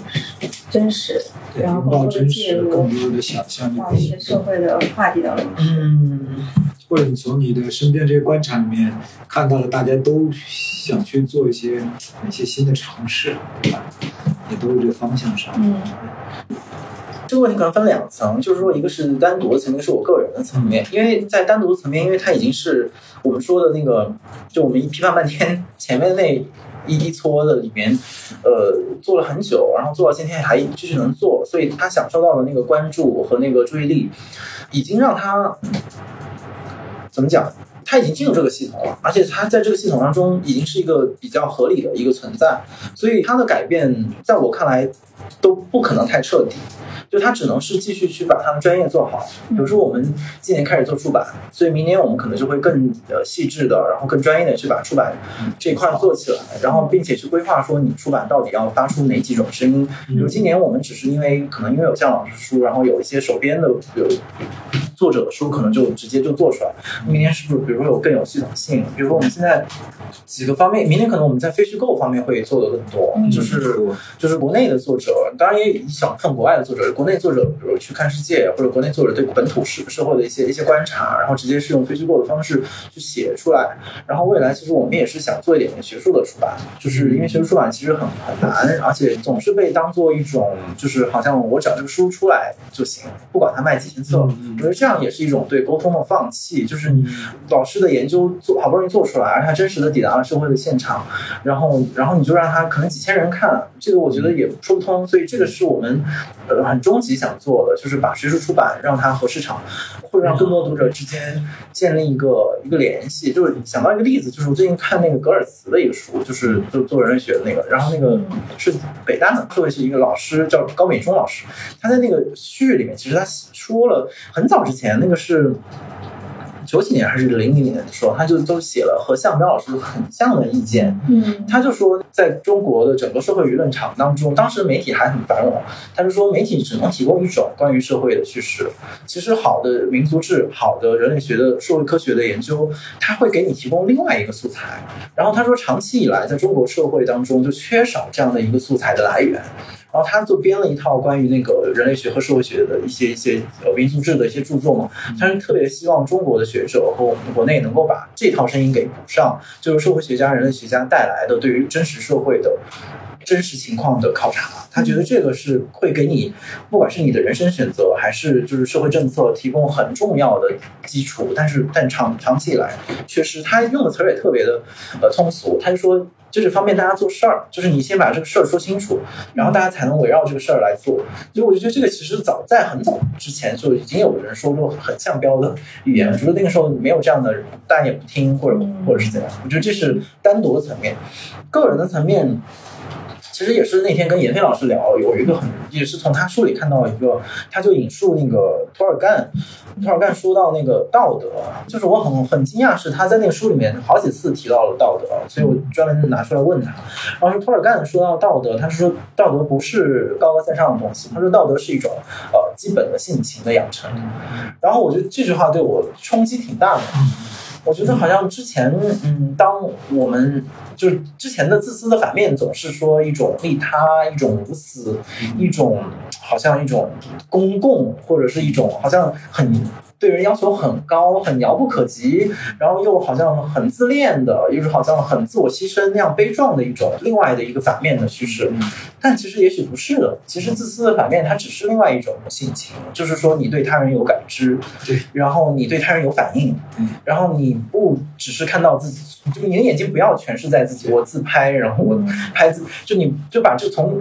真实，对，然后更多的介入更多的想象力到一些社会的话题当中？嗯，或者你从你的身边这些观察里面看到了大家都想去做一些一些新的尝试，对吧？也都是这个方向上。嗯这个问题可能分两层，就是说一个是单独的层面，是我个人的层面。因为在单独的层面，因为它已经是我们说的那个，就我们一批判半天前面那一一撮的里面，呃，做了很久，然后做到今天还继续能做，所以他享受到的那个关注和那个注意力，已经让他怎么讲？他已经进入这个系统了，而且他在这个系统当中已经是一个比较合理的一个存在，所以他的改变在我看来都不可能太彻底。就他只能是继续去把他们专业做好。比如说，我们今年开始做出版，所以明年我们可能就会更呃细致的，然后更专业的去把出版这一块做起来，然后并且去规划说你出版到底要发出哪几种声音。比如今年我们只是因为可能因为有向老师书，然后有一些手编的有作者的书，可能就直接就做出来。明年是不是比如说有更有系统性？比如说我们现在几个方面，明年可能我们在非虚构方面会做的更多，就是就是国内的作者，当然也想看国外的作者。国内作者，比如去看世界，或者国内作者对本土社社会的一些一些观察，然后直接是用非虚构的方式去写出来。然后未来其实我们也是想做一点学术的出版，就是因为学术出版其实很很难，而且总是被当做一种就是好像我只要这个书出来就行，不管它卖几千册。我觉得这样也是一种对沟通的放弃，就是老师的研究做好不容易做出来，而且他真实的抵达了社会的现场，然后然后你就让他可能几千人看，这个我觉得也说不通。所以这个是我们呃很。终极想做的就是把学术出版让它和市场，或者让更多读者之间建立一个一个联系。就是想到一个例子，就是我最近看那个格尔茨的一个书，就是做做人类学的那个，然后那个是北大的，特别是一个老师叫高敏忠老师，他在那个序里面，其实他说了很早之前那个是。九几年还是零零年的时候，他就都写了和向彪老师很像的意见。嗯，他就说，在中国的整个社会舆论场当中，当时媒体还很繁荣，他就说媒体只能提供一种关于社会的叙事。其实，好的民族志、好的人类学的社会科学的研究，他会给你提供另外一个素材。然后他说，长期以来，在中国社会当中就缺少这样的一个素材的来源。然后他就编了一套关于那个人类学和社会学的一些一些呃民族志的一些著作嘛。他是特别希望中国的学者和我们国内能够把这套声音给补上，就是社会学家、人类学家带来的对于真实社会的真实情况的考察。他觉得这个是会给你，不管是你的人生选择，还是就是社会政策提供很重要的基础。但是但长长期以来，确实他用的词儿也特别的呃通俗。他就说。就是方便大家做事儿，就是你先把这个事儿说清楚，然后大家才能围绕这个事儿来做。所以我就觉得这个其实早在很早之前就已经有人说过很像标的语言，只是那个时候没有这样的，大家也不听或者或者是怎样。我觉得这是单独的层面，个人的层面。其实也是那天跟闫飞老师聊，有一个很也是从他书里看到一个，他就引述那个托尔干，托尔干说到那个道德，就是我很很惊讶是他在那个书里面好几次提到了道德，所以我专门拿出来问他。然后是托尔干说到道德，他是说道德不是高高在上的东西，他说道德是一种呃基本的性情的养成。然后我觉得这句话对我冲击挺大的。我觉得好像之前，嗯，当我们就是之前的自私的反面，总是说一种利他，一种无私，一种好像一种公共，或者是一种好像很。对人要求很高，很遥不可及，然后又好像很自恋的，又是好像很自我牺牲那样悲壮的一种另外的一个反面的叙事。但其实也许不是的，其实自私的反面它只是另外一种性情，就是说你对他人有感知，对，然后你对他人有反应，然后你不只是看到自己，就你的眼睛不要全是在自己，我自拍，然后我拍自，就你就把这从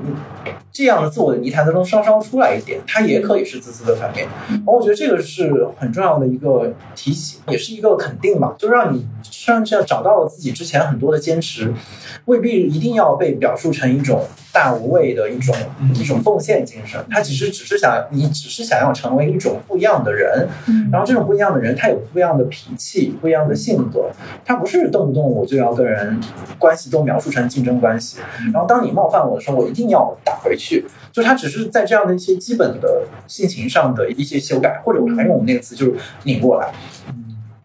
这样的自我的泥潭当中稍稍出来一点，它也可以是自私的反面。然后我觉得这个是很。重要的一个提醒，也是一个肯定吧，就让你上这样找到了自己之前很多的坚持，未必一定要被表述成一种大无畏的一种一种奉献精神。他其实只是想你只是想要成为一种不一样的人，然后这种不一样的人，他有不一样的脾气，不一样的性格，他不是动不动我就要跟人关系都描述成竞争关系，然后当你冒犯我的时候，我一定要打回去。就他只是在这样的一些基本的性情上的一些修改，或者我还用我们那个词，就是拧过来。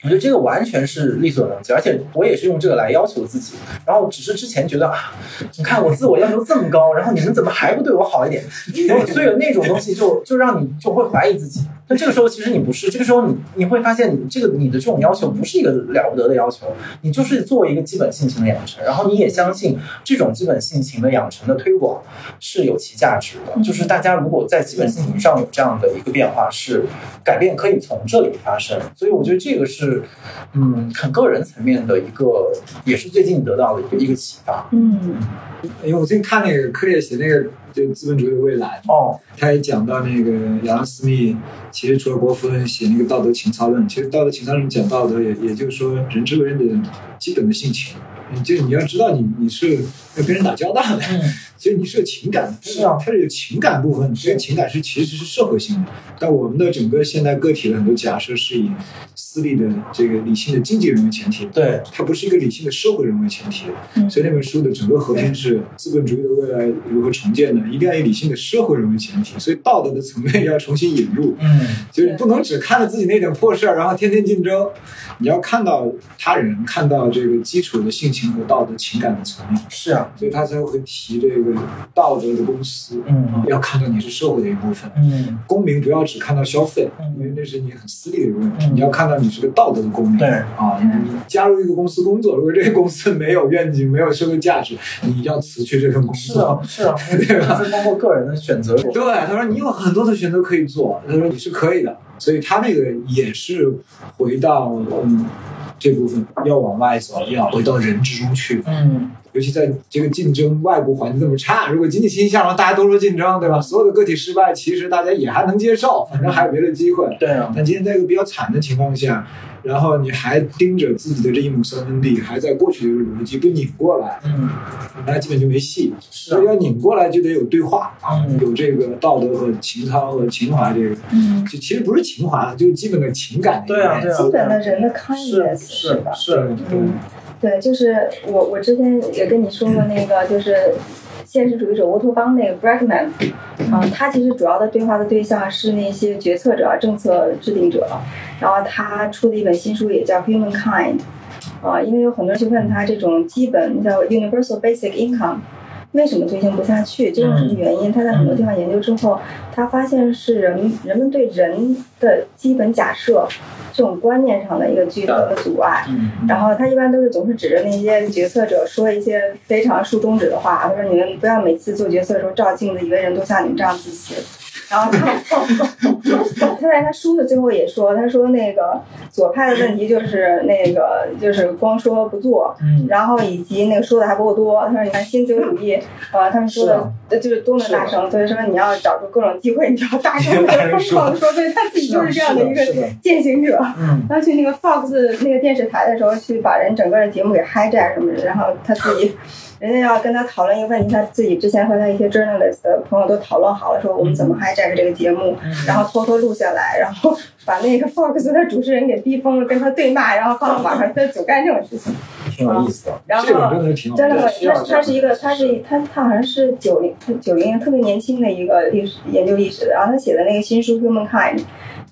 我觉得这个完全是力所能及，而且我也是用这个来要求自己。然后只是之前觉得啊，你看我自我要求这么高，然后你们怎么还不对我好一点？所以那种东西就就让你就会怀疑自己。那这个时候其实你不是，这个时候你你会发现，你这个你的这种要求不是一个了不得的要求，你就是做一个基本性情的养成，然后你也相信这种基本性情的养成的推广是有其价值的，就是大家如果在基本性情上有这样的一个变化，是改变可以从这里发生，所以我觉得这个是嗯很个人层面的一个，也是最近得到的一个一个启发。嗯。因为我最近看那个科列写那个就资本主义的未来，哦，他也讲到那个亚当斯密，其实除了国富论写那个道德情操论，其实道德情操论讲道德也也就是说人之为人的基本的性情，就是你要知道你你是要跟人打交道的，嗯其实你是有情感的，是啊它是有情感部分，这个情感是其实是社会性的。但我们的整个现代个体的很多假设是以私利的这个理性的经济人为前提，对，它不是一个理性的社会人为前提。嗯所以那本书的整个核心是资本主义的未来如何重建呢？一定要以理性的社会人为前提，所以道德的层面要重新引入。嗯就是你不能只看着自己那点破事儿，然后天天竞争，你要看到他人，看到这个基础的性情和道德情感的层面，是啊，所以他才会提这个道德的公司，嗯要看到你是社会的一部分。嗯公民不要只看到消费，嗯因为那是你很私利的一个问题。嗯你要看到你是个道德的公民。对啊，你加入一个公司工作，如果这个公司没有愿景、没有社会价值，你要辞去这份工作是作。啊是啊，对吧是通过个人的选择。对，他说你有很多的选择可以做，他说你是可以的，所以他那个也是回到嗯这部分要往外走，要回到人之中去。嗯尤其在这个竞争外部环境这么差，如果经济欣向上，大家都说竞争，对吧？所有的个体失败，其实大家也还能接受，反正还有别的机会。对啊，但今天在一个比较惨的情况下，然后你还盯着自己的这一亩三分地，还在过去的逻辑不拧过来，嗯那基本就没戏。是啊所以要拧过来，就得有对话，嗯有这个道德和情操和情怀，这个嗯，就其实不是情怀，就是基本的情感。对啊对啊基本的人的是 kindness 是吧？是，嗯，对，就是我我之前也跟你说过那个，就是现实主义者乌托邦那个 Bregman，嗯，他其实主要的对话的对象是那些决策者、政策制定者，然后他出的一本新书也叫 Humankind，啊，因为有很多人去问他这种基本叫 Universal Basic Income。为什么推行不下去？这种什么原因？他在很多地方研究之后，他发现是人人们对人的基本假设这种观念上的一个巨大的阻碍。嗯然后他一般都是总是指着那些决策者说一些非常竖中指的话，他说你们不要每次做决策的时候照镜子，以为人都像你们这样自私。然后他他在他书的最后也说，他说那个左派的问题就是那个就是光说不做，嗯然后以及那个说的还不够多。他说你看新自由主义，呃，他们说的呃就是多么大声，所以说你要找出各种机会，你就要大声的 疯狂的说，对他自己就是这样的一个践行者。嗯然后去那个 Fox 那个电视台的时候，去把人整个的节目给 hijack 什么的，然后他自己，人家要跟他讨论一个问题，他自己之前和他一些 journalist 的朋友都讨论好了，说我们怎么 hijack 这个节目，然后偷偷录下来，然后把那个 Fox 的主持人给逼疯了，跟他对骂，然后放到网上，他总干这种事情。挺有意思的。然后真的挺好真的很，他他是一个，他是他他好像是九零九零年特别年轻的一个历史研究历史的，然后他写的那个新书《Humankind》，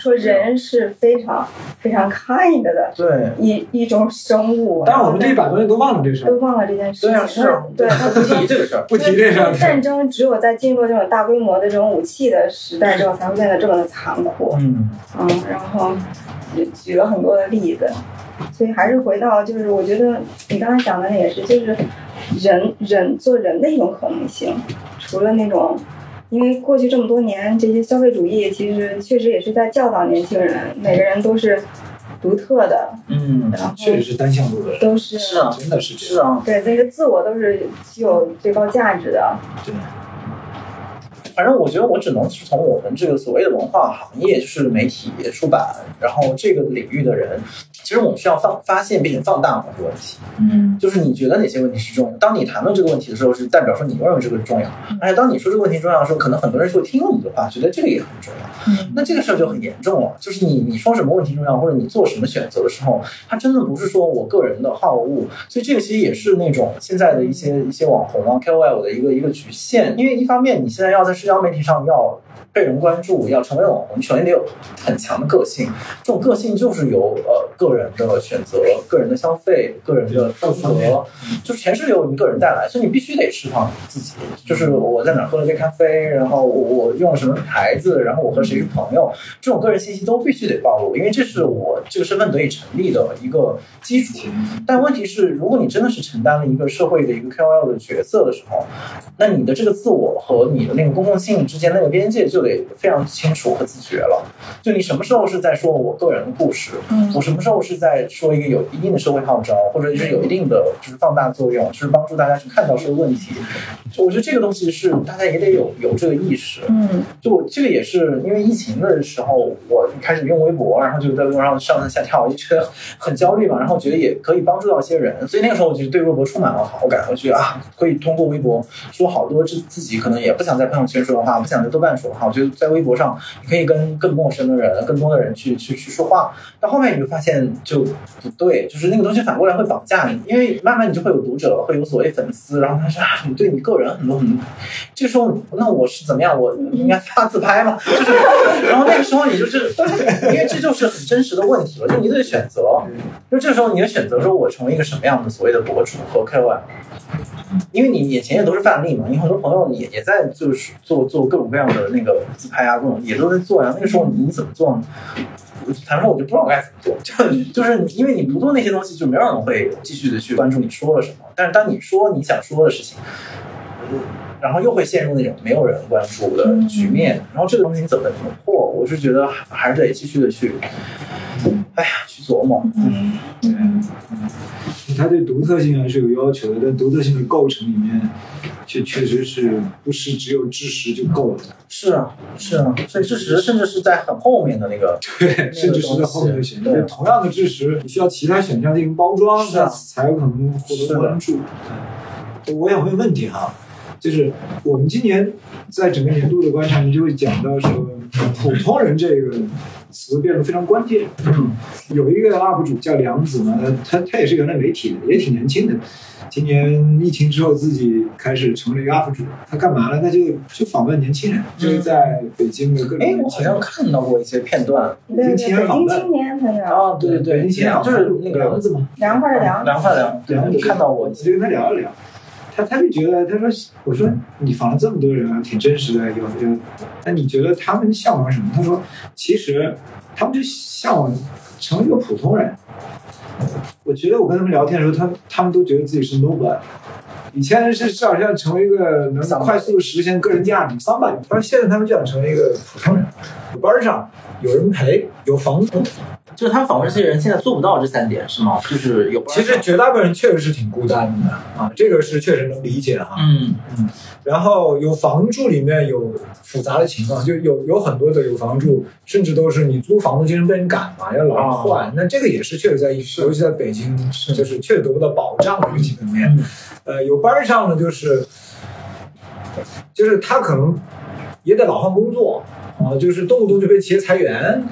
说人是非常非常 kind 的对，一一种生物。当然，我们这一百多年都忘了这事儿，都忘了这件事情。对啊，是啊，对，不提这个事儿。不提这事儿。战争只有在进入这种大规模的这种武器的时代之后，才会变得这么的残酷。嗯嗯，然后举举了很多的例子，所以还是回到就是，我觉得你刚才讲的那也是，就是人人做人的一种可能性，除了那种。因为过去这么多年，这些消费主义其实确实也是在教导年轻人，每个人都是独特的，嗯，然后确实是单向度的，都是是啊，真的是这样。是啊，对那个自我都是具有最高价值的。对，反正我觉得我只能是从我们这个所谓的文化行业，就是媒体、出版，然后这个领域的人，其实我们需要放发现并且放大某个问题。嗯就是你觉得哪些问题是重要？当你谈论这个问题的时候，是代表说你认为这个是重要。而且当你说这个问题重要的时候，可能很多人就会听了你的话，觉得这个也很重要。嗯那这个事儿就很严重了，就是你你说什么问题重要，或者你做什么选择的时候，它真的不是说我个人的好恶，所以这个其实也是那种现在的一些一些网红啊 KOL 的一个一个局限，因为一方面你现在要在社交媒体上要。被人关注，要成为网红，你首先得有很强的个性。这种个性就是由呃个个人的选择、个人的消费、个人的负责，就是全是由你个人带来，所以你必须得释放自己。就是我在哪喝了杯咖啡，然后我我用了什么牌子，然后我和谁是朋友，这种个人信息都必须得暴露，因为这是我这个身份得以成立的一个基础。但问题是，如果你真的是承担了一个社会的一个 KOL 的角色的时候，那你的这个自我和你的那个公共性之间那个边界就得非常清楚和自觉了。就你什么时候是在说我个人的故事，嗯我什么时候是在说一个有一定的社会号召，或者是有一定的就是放大作用，就是帮助大家去看到这个问题。就我觉得这个东西是大家也得有有这个意识。嗯就我这个也是因为疫情的时候，我开始用微博，然后就在微博上上蹿下跳，我就觉得很焦虑嘛，然后觉得也可以帮助到一些人，所以那个时候我就对微博充满了好感，我觉得啊，可以通过微博说好多自自己可能也不想在朋友圈说的话，不想在豆瓣说的话，我觉得在微博上你可以跟更陌生的人、更多的人去去去说话。到后面你就发现就不对，就是那个东西反过来会绑架你，因为慢慢你就会有读者，会有所谓粉丝，然后他说啊，你对你个人很多很多，这个时候那我是怎么样？我应该发自拍嘛？就是，然后那个时候你就是，因为这就是很真实的问题了，就你得选择，就这个时候你的选择说，我成为一个什么样的所谓的博主和 KOL。因为你眼前也都是范例嘛，你很多朋友也也在就是做做各种各样的那个自拍啊，各种也都在做呀、那个时候你怎么做呢？坦白说，我就不知道该怎么做，就 就是因为你不做那些东西，就没有人会继续的去关注你说了什么。但是当你说你想说的事情，嗯然后又会陷入那种没有人关注的局面，然后这个东西你怎么怎么破？我是觉得还还是得继续的去，哎呀，去琢磨。嗯嗯它对独特性还是有要求的，但独特性的构成里面，确确实是不是只有知识就够了。是啊，是啊，所以知识甚至是在很后面的那个，对，甚至是在后面就行。对同样的知识，你需要其他选项进行包装，是啊才有可能获得关注。对我想问问题哈，就是我们今年在整个年度的观察你就会讲到说，普通人这个词变得非常关键。嗯，有一个 UP 主叫梁子嘛，他他他也是原来媒体的，也挺年轻的。今年疫情之后，自己开始成了一个 UP 主。他干嘛呢？他就去访问年轻人，就是在北京的各种哎，我好像。看到过一些片段。对对，青年北京访问青年朋友，啊，对对对，北京青年就是那个梁子嘛，凉快的凉，凉快凉，看到过我就跟他聊一聊，他他就觉得，他说，我说你访了这么多人啊，挺真实的，有有，那你觉得他们向往什么？他说，其实他们就向往成为一个普通人。我觉得我跟他们聊天的时候，他他们都觉得自己是 nobody。以前是至少要成为一个能快速实现个人价值 somebody，但是现在他们就想成为一个普通人，有班上有人陪，有房东。就是他访问这些人，现在做不到这三点，是吗？就是有，其实绝大部分人确实是挺孤单的啊，这个是确实能理解哈。嗯嗯然后有房住里面有复杂的情况，就有有很多的有房住，甚至都是你租房子经常被人赶嘛，要老换。那这个也是确实在，尤其在北京，就是确实得不到保障的一个基本面。呃，有班儿上呢，就是就是他可能也得老换工作啊，就是动不动就被企业裁员。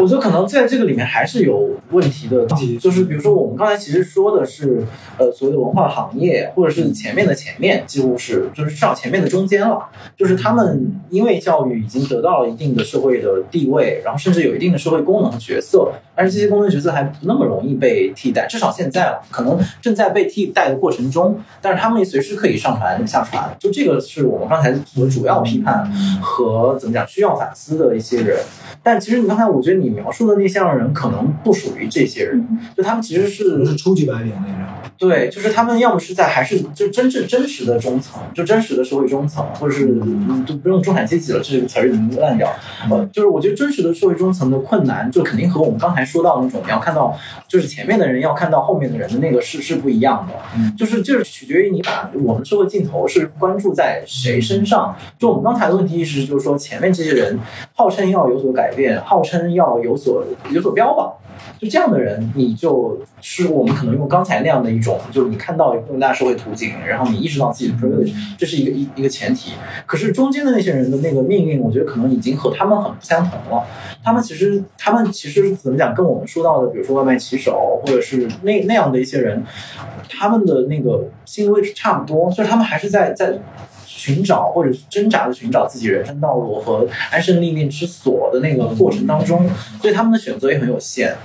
我觉得可能在这个里面还是有问题的，就是比如说我们刚才其实说的是，呃，所谓的文化行业，或者是前面的前面，几乎是就是至少前面的中间了，就是他们因为教育已经得到了一定的社会的地位，然后甚至有一定的社会功能角色，但是这些功能角色还不那么容易被替代，至少现在了，可能正在被替代的过程中，但是他们也随时可以上传下传，就这个是我们刚才所主要批判和怎么讲需要反思的一些人。但其实你刚才我觉得你描述的那项人可能不属于这些人，就他们其实是是初级白领那种，对，就是他们要么是在还是就真正真实的中层，就真实的社会中层，或者是嗯就不用中产阶级了，这个词儿已经烂掉。呃，就是我觉得真实的社会中层的困难，就肯定和我们刚才说到那种你要看到，就是前面的人要看到后面的人的那个是是不一样的。嗯就是就是取决于你把我们社会镜头是关注在谁身上。就我们刚才的问题意识就是说，前面这些人号称要有所改变，号称要有所有所标榜。就这样的人，你就是我们可能用刚才那样的一种，就是你看到更大社会图景，然后你意识到自己的 privilege，这是一个一一个前提。可是中间的那些人的那个命运，我觉得可能已经和他们很不相同了。他们其实，他们其实怎么讲，跟我们说到的，比如说外卖骑手，或者是那那样的一些人，他们的那个心理位置差不多，就是他们还是在在。寻找或者挣扎的寻找自己人生道路和安身立命之所的那个过程当中，所以他们的选择也很有限。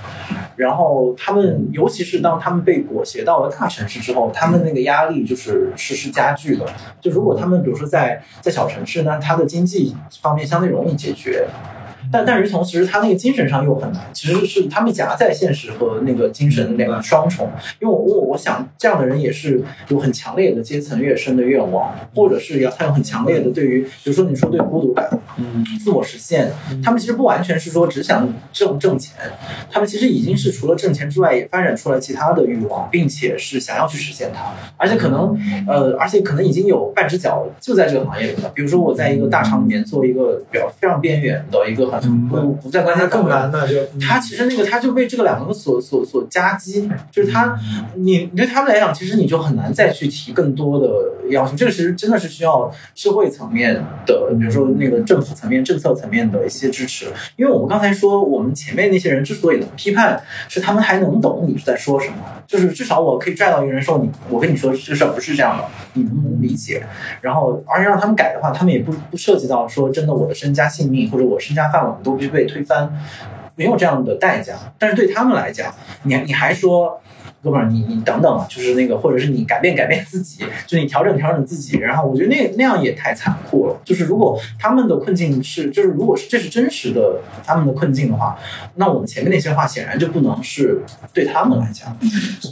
然后他们，尤其是当他们被裹挟到了大城市之后，他们那个压力就是实时加剧的。就如果他们比如说在在小城市那，他的经济方面相对容易解决。但但是同时，他那个精神上又很难，其实是他们夹在现实和那个精神的两个双重。因为我我我想，这样的人也是有很强烈的阶层跃升的愿望，或者是要他有很强烈的对于，比如说你说对孤独感，嗯，自我实现，他们其实不完全是说只想挣挣钱，他们其实已经是除了挣钱之外，也发展出来其他的欲望，并且是想要去实现它，而且可能呃，而且可能已经有半只脚就在这个行业里了。比如说我在一个大厂里面做一个比较非常边缘的一个很不不再关心更难的。呢，就他其实那个他就被这个两个所所所夹击，就是他，你你对他们来讲，其实你就很难再去提更多的要求。这个其实真的是需要社会层面的，比如说那个政府层面、政策层面的一些支持。因为我们刚才说，我们前面那些人之所以能批判，是他们还能懂你是在说什么，就是至少我可以拽到一个人说你，我跟你说这事儿不是这样的，你能不能理解？然后，而且让他们改的话，他们也不不涉及到说真的我的身家性命或者我身家我们都必须被推翻，没有这样的代价。但是对他们来讲，你你还说。哥们儿，你你等等啊，就是那个，或者是你改变改变自己，就你调整调整自己。然后我觉得那那样也太残酷了。就是如果他们的困境是，就是如果是这是真实的他们的困境的话，那我们前面那些话显然就不能是对他们来讲。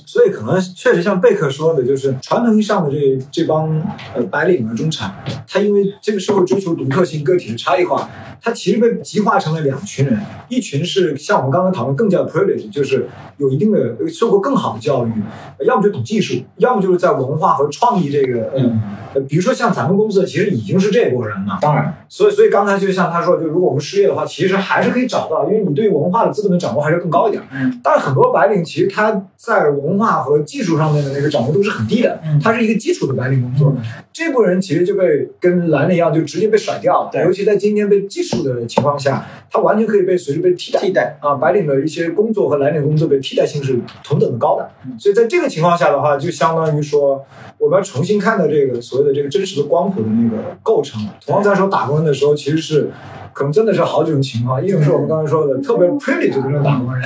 所以可能确实像贝克说的，就是传统意义上的这这帮呃白领啊中产，他因为这个社会追求独特性、个体的差异化，他其实被极化成了两群人，一群是像我们刚刚讨论更加 privilege，就是有一定的受过更好的教育，要么就懂技术，要么就是在文化和创意这个嗯。呃，比如说像咱们公司，其实已经是这波人了。当然，所以所以刚才就像他说，就如果我们失业的话，其实还是可以找到，因为你对文化的资本的掌握还是更高一点。嗯，但是很多白领其实他在文化和技术上面的那个掌握度是很低的，嗯他是一个基础的白领工作。这波人其实就被跟蓝领一样，就直接被甩掉了。对尤其在今天被技术的情况下，他完全可以被随时被替代。替代啊，白领的一些工作和蓝领工作被替代性是同等的高的，所以在这个情况下的话，就相当于说我们要重新看待这个所谓的这个真实的光谱的那个构成。同样在说打工人的时候，其实是可能真的是好几种情况，一种是我们刚才说的特别 privileged 的那种打工人，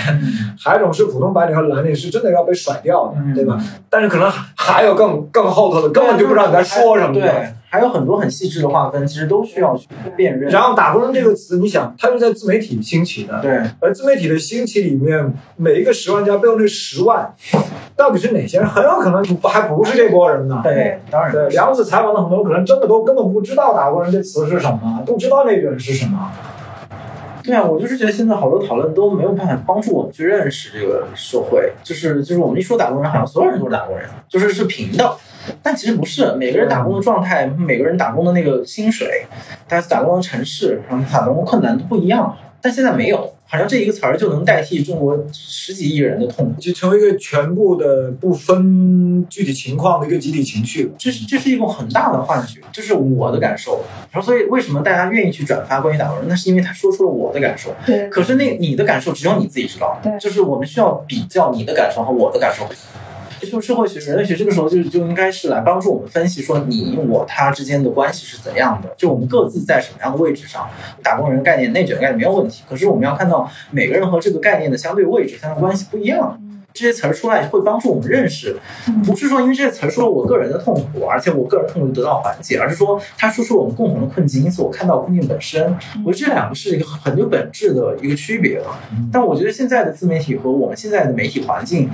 还有一种是普通白领和蓝领是真的要被甩掉的，嗯对吧？但是可能还有更更后头的，根本就不知道你在说什么的。对，还有很多很细致的划分，其实都需要去辨认。然后“打工人”这个词，你想，它是在自媒体兴起的，对，而自媒体的兴起里面，每一个十万加背后那十万，到底是哪些人？很有可能不还不是这波人呢。对，当然对，梁子采访的很多可能真的都根本不知道“打工人”这词是什么，不知道那个人是什么。对啊，我就是觉得现在好多讨论都没有办法帮助我们去认识这个社会，就是就是我们一说打工人，好像所有人都是打工人，就是是平等，但其实不是，每个人打工的状态，每个人打工的那个薪水，大家打工的城市，然后打工的困难都不一样，但现在没有，好像这一个词儿就能代替中国十几亿人的痛苦。就成为一个全部的不分具体情况的一个集体情绪。这是这是一种很大的幻觉，这是我的感受。然后，所以为什么大家愿意去转发关于打工人？那是因为他说出了我的感受。对可是那你的感受只有你自己知道，对就是我们需要比较你的感受和我的感受。就社会学、人类学这个时候就就应该是来帮助我们分析说你我他之间的关系是怎样的，就我们各自在什么样的位置上。打工人概念、内卷概念没有问题，可是我们要看到每个人和这个概念的相对位置、相对关系不一样。这些词儿出来会帮助我们认识，不是说因为这些词儿说了我个人的痛苦，而且我个人痛苦得到缓解，而是说它说出了我们共同的困境，因此我看到困境本身。我觉得这两个是一个很很有本质的一个区别了。但我觉得现在的自媒体和我们现在的媒体环境、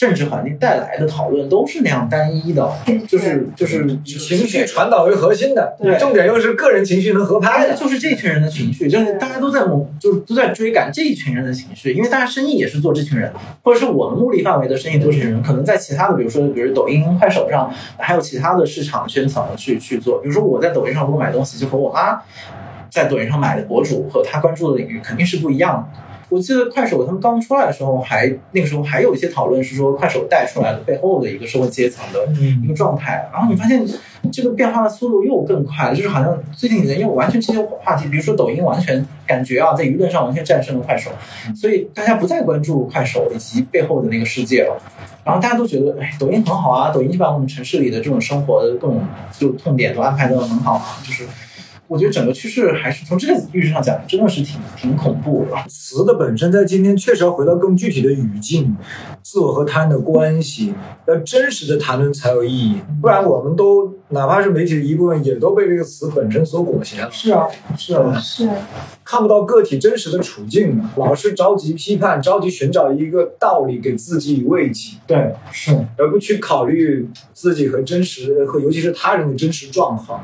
政治环境带来的讨论都是那样单一的，就是就是以情绪传导为核心的，对重点又是个人情绪能合拍的。就是这群人的情绪，就是大家都在猛，就是都在追赶这一群人的情绪，因为大家生意也是做这群人，或者是我们目的范围的生意做这群人，可能在其他的，比如说比如抖音、快手上，还有其他的市场圈层去去做。比如说我在抖音上如果买东西，就和我妈在抖音上买的博主和他关注的领域肯定是不一样的。我记得快手他们刚出来的时候还，那个时候还有一些讨论是说快手带出来的背后的一个社会阶层的一个状态。然后你发现这个变化的速度又更快了，就是好像最近人又完全这些话题，比如说抖音，完全感觉啊，在舆论上完全战胜了快手，所以大家不再关注快手以及背后的那个世界了。然后大家都觉得，哎，抖音很好啊，抖音就把我们城市里的这种生活的各种就痛点都安排的很好啊，就是。我觉得整个趋势还是从这个意义上讲，真的是挺挺恐怖的。词的本身在今天确实要回到更具体的语境，自我和他人的关系，要真实的谈论才有意义。不然我们都哪怕是媒体的一部分，也都被这个词本身所裹挟了。是啊，是啊，是看不到个体真实的处境，老是着急批判，着急寻找一个道理给自己以慰藉，对，是，而不去考虑自己和真实和尤其是他人的真实状况。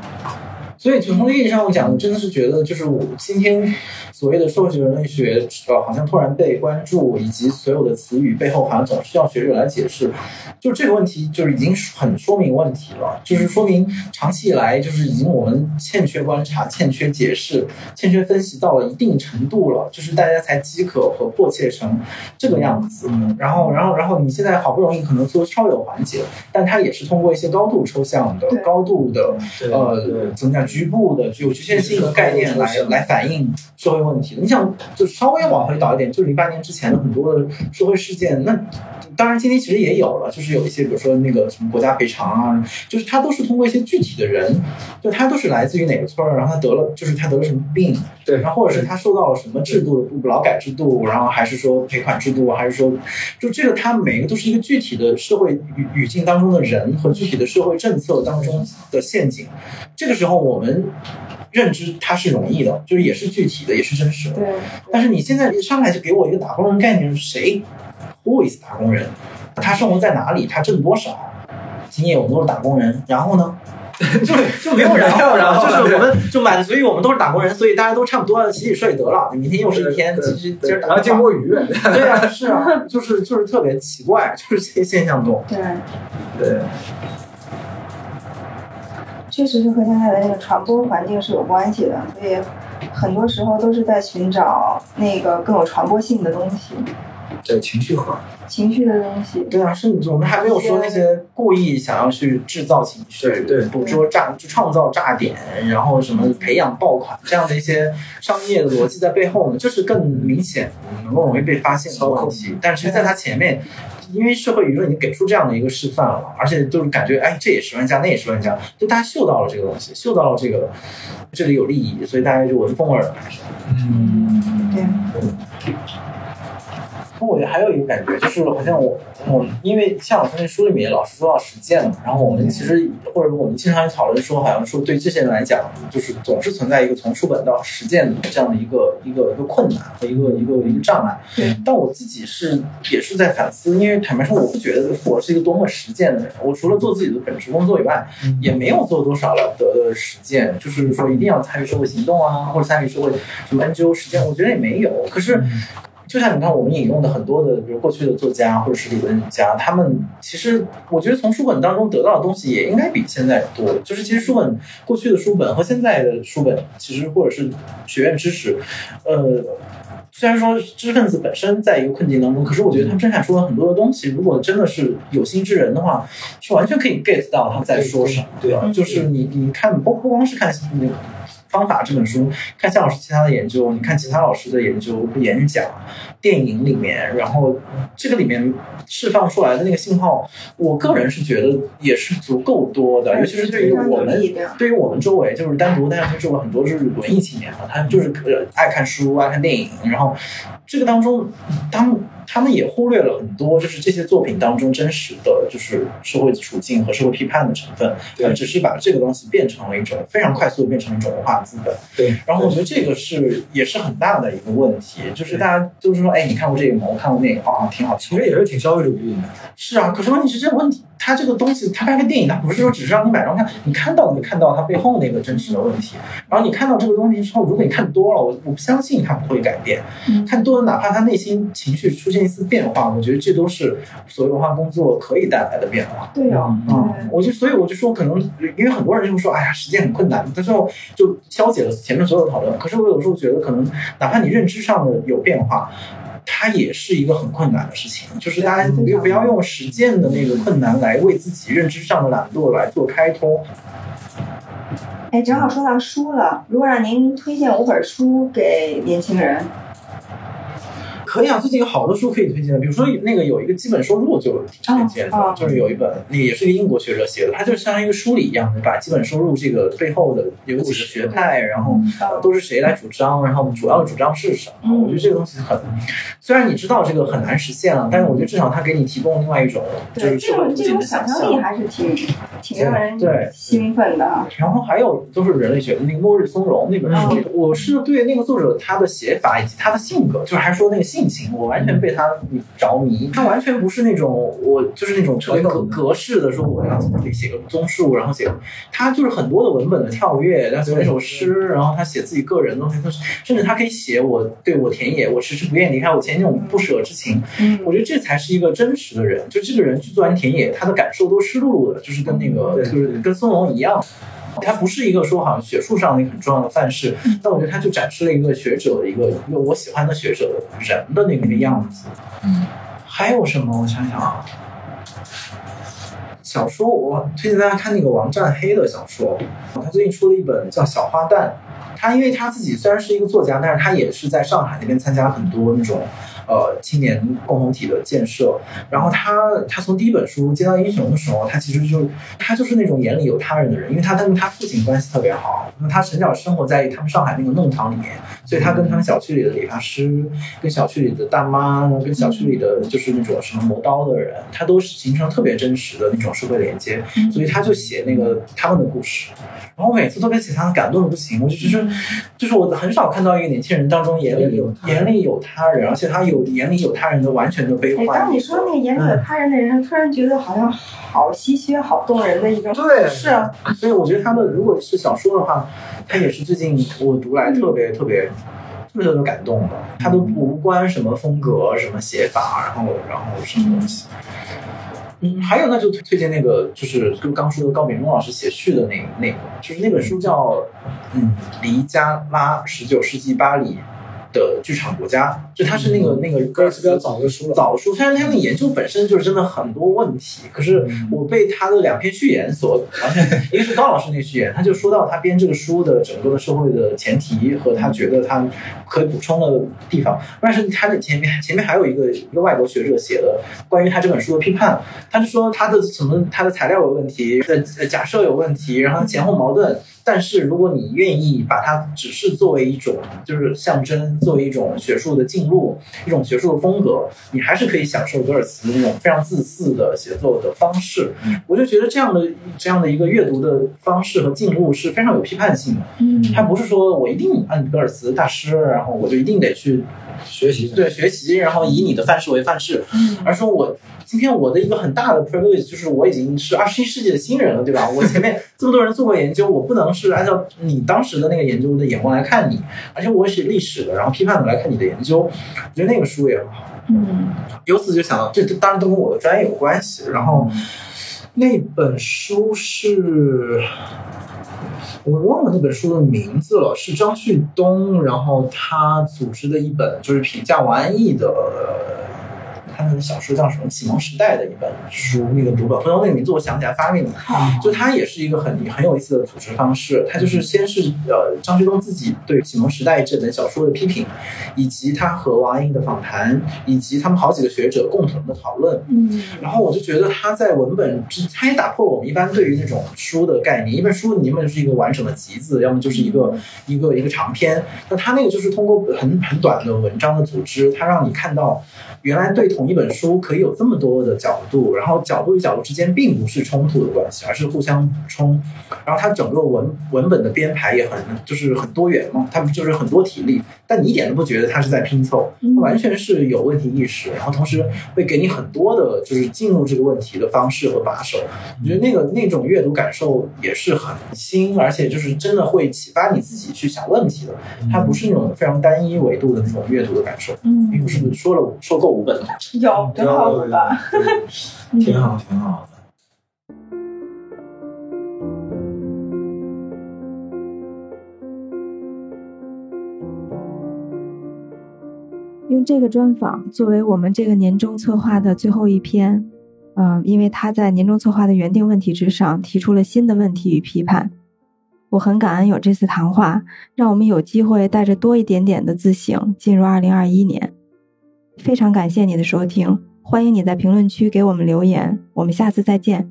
所以从意义上讲，我真的是觉得，就是我今天所谓的社会学、人类学，呃，好像突然被关注，以及所有的词语背后，好像总需要学者来解释。就这个问题，就是已经很说明问题了，就是说明长期以来，就是已经我们欠缺观察、欠缺解释、欠缺分析到了一定程度了，就是大家才饥渴和迫切成这个样子。然后，然后，然后你现在好不容易可能做稍有缓解，但它也是通过一些高度抽象的、高度的呃怎么讲？局部的具有局限性的概念来来反映社会问题。你想，就稍微往回倒一点，就零八年之前的很多的社会事件，那当然今天其实也有了，就是有一些，比如说那个什么国家赔偿啊，就是他都是通过一些具体的人，就他都是来自于哪个村儿，然后他得了，就是他得了什么病，对，然后或者是他受到了什么制度劳改制度，然后还是说赔款制度，还是说，就这个他每个都是一个具体的社会语语境当中的人和具体的社会政策当中的陷阱。这个时候我们认知它是容易的，就是也是具体的，也是真实的。对。但是你现在一上来就给我一个打工人概念，谁 is 打工人？他生活在哪里？他挣多少？今夜我们都是打工人，然后呢？就就没有然后，然后就是我们就满足于我们都是打工人，所以大家都差不多洗洗睡得了。明天又是一天，其实其实打。然后见摸鱼。对啊，是啊，就是就是特别奇怪，就是这些现象多。对对。确实是和现在的那个传播环境是有关系的，所以很多时候都是在寻找那个更有传播性的东西。对情绪化，情绪的东西。对啊，甚至我们还没有说那些故意想要去制造情绪，对，捕捉炸，就创造炸点，然后什么培养爆款这样的一些商业的逻辑在背后呢，就是更明显、能够容易被发现的问题。但是在它前面。因为社会舆论已经给出这样的一个示范了，而且就是感觉，哎，这也十万加，那也十万加，就大家嗅到了这个东西，嗅到了这个这里有利益，所以大家就闻风而来。嗯，对。我觉得还有一个感觉，就是好像我，我因为像老师那书里面老师说到实践嘛，然后我们其实或者我们经常讨论说，好像说对这些人来讲，就是总是存在一个从书本到实践的这样的一个一个一个困难和一个一个一个障碍。对。但我自己是也是在反思，因为坦白说，我不觉得我是一个多么实践的人。我除了做自己的本职工作以外，也没有做多少了得的实践，就是说一定要参与社会行动啊，或者参与社会什么 NGO 实践，我觉得也没有。可是。就像你看，我们引用的很多的，比如过去的作家或者是理论家，他们其实我觉得从书本当中得到的东西也应该比现在多。就是其实书本过去的书本和现在的书本，其实或者是学院知识，呃，虽然说知识分子本身在一个困境当中，可是我觉得他们生产出了很多的东西。如果真的是有心之人的话，是完全可以 get 到他们在说什么。对啊，就是你你看，不不光是看那个。方法这本书，看夏老师其他的研究，你看其他老师的研究、演讲、电影里面，然后这个里面释放出来的那个信号，我个人是觉得也是足够多的，尤其是对于我们，对于我们周围，就是单独大家周围很多就是文艺青年嘛，他就是爱看书、爱看电影，然后这个当中，当。他们也忽略了很多，就是这些作品当中真实的就是社会处境和社会批判的成分，对，只是把这个东西变成了一种非常快速的变成一种文化资本，对。然后我觉得这个是也是很大的一个问题，就是大家就是说，哎，你看过这个吗？我看过那个，啊，挺好，其实也是挺消费主义的。是啊，可是问题是这个问题。它这个东西，它拍个电影，它不是说只是让你买张票，你看到没看到它背后那个真实的问题。然后你看到这个东西之后，如果你看多了，我我不相信它不会改变。看多了，哪怕他内心情绪出现。现一丝变化，我觉得这都是所谓文化工作可以带来的变化。对哦，嗯，我就所以我就说，可能因为很多人就说，哎呀，实践很困难，但是就消解了前面所有的讨论。可是我有时候觉得，可能哪怕你认知上的有变化，它也是一个很困难的事情。就是大家不不要用实践的那个困难来为自己认知上的懒惰来做开脱。哎，正好说到书了，如果让您推荐五本书给年轻人，可以啊，最近有好多书可以推荐的，比如说那个有一个基本收入就挺推荐的，就是有一本，那也是一个英国学者写的，他就像一个梳理一样的，把基本收入这个背后的有几个学派，然后嗯都是谁来主张，然后主要的主张是什么。嗯我觉得这个东西很，虽然你知道这个很难实现了，但是我觉得至少他给你提供另外一种就是对这种这种想象力。还是挺挺让人对兴奋的啊。然后还有都是人类学的那个《末日松茸》那本书，我是对那个作者他的写法以及他的性格，就是还说那个性情，我完全被他着迷。他完全不是那种我就是那种特别格格式的说我要写个综述，然后写，他就是很多的文本的跳跃，然后写一首诗，然后他写自己个人的东西，他甚至他可以写我对我田野，我迟迟不愿离开我田野那种不舍之情。嗯我觉得这才是一个真实的人，就这个人去做完田野，他的感受都湿漉漉的，就是跟那个就是跟松龙一样。他不是一个说好像学术上的一个很重要的范式，但我觉得它就展示了一个学者的一个一个我喜欢的学者的人的那个那个样子。嗯，还有什么？我想想啊，小说我推荐大家看那个王占黑的小说，他最近出了一本叫《小花旦》。他因为他自己虽然是一个作家，但是他也是在上海那边参加很多那种呃青年共同体的建设。然后他他从第一本书《街道英雄》的时候，他其实就他就是那种眼里有他人的人，因为他跟他父亲关系特别好，那他从小生活在他们上海那个弄堂里面，所以他跟他们小区里的理发师、跟小区里的大妈、跟小区里的就是那种什么磨刀的人，他都是形成特别真实的那种社会连接，所以他就写那个他们的故事。然后我每次都被写他感动的不行，我就就是就是我很少看到一个年轻人当中眼里有眼里有他人，而且他有眼里有他人的完全的悲哎，欢。当你说那个眼里有他人的人，突然觉得好像好唏嘘、好动人的一个。对是啊，所以我觉得他的如果是小说的话，他也是最近我读来特别特别。特别特别感动的，他都无关什么风格、什么写法，然后然后什么东西。嗯，还有那就推推荐那个，就是跟刚说的高秉忠老师写序的那那个，就是那本书叫嗯《离加拉十九世纪巴黎的剧场国家》，就他是那个那个歌尔斯比较早的书了，早书，虽然他那个研究本身就是真的很多问题，可是我被他的两篇序言所完全，一个是高老师那个序言，他就说到他编这个书的整个的社会的前提和他觉得他可以补充的地方，但是他的前面前面还有一个一个外国学者写的关于他这本书的批判，他就说他的什么他的材料有问题，呃假设有问题，然后前后矛盾。但是如果你愿意把它只是作为一种就是象征，作为一种学术的进入，一种学术的风格，你还是可以享受格尔茨那种非常自私的写作的方式。我就觉得这样的这样的一个阅读的方式和进入是非常有批判性的。嗯他不是说我一定按格尔茨大师，然后我就一定得去学习对学习，然后以你的范式为范式，嗯而说我今天我的一个很大的 privilege 就是我已经是二十一世纪的新人了，对吧？我前面这么多人做过研究，我不能是按照你当时的那个研究的眼光来看你，而且我也是历史的，然后批判的来看你的研究，我觉得那个书也很好。嗯由此就想到，这这当然都跟我的专业有关系。然后那本书是。我忘了那本书的名字了，是张旭东，然后他组织的一本就是评价王安忆的，他那本小说叫什么《启蒙时代》的一本书，那个读本，回头那个名字我想起来发给你。就它也是一个很很有意思的组织方式。它就是先是呃张旭东自己对《启蒙时代》这本小说的批评，以及他和王安忆的访谈，以及他们好几个学者共同的讨论。嗯然后我就觉得他在文本之，他也打破了我们一般对于那种书的概念。一本书你要么就是一个完整的集子，要么就是一个一个一个长篇。那他那个就是通过很很短的文章的组织，他让你看到原来对同一本书可以有这么多的角度，然后角度与角度之间并不是冲突的关系，而是互相补充。然后它整个文文本的编排也很就是很多元嘛，它就是很多体力，但你一点都不觉得它是在拼凑，完全是有问题意识，然后同时会给你很多的就是进入这个问题的方式和把手。我觉得那个那种阅读感受也是很新，而且就是真的会启发你自己去想问题的。它不是那种非常单一维度的那种阅读的感受。嗯是不是说了说够五本了？有正好五吧。挺好，挺好的。用这个专访作为我们这个年终策划的最后一篇，嗯，因为他在年终策划的原定问题之上提出了新的问题与批判。我很感恩有这次谈话，让我们有机会带着多一点点的自省进入二零二一年。非常感谢你的收听，欢迎你在评论区给我们留言，我们下次再见。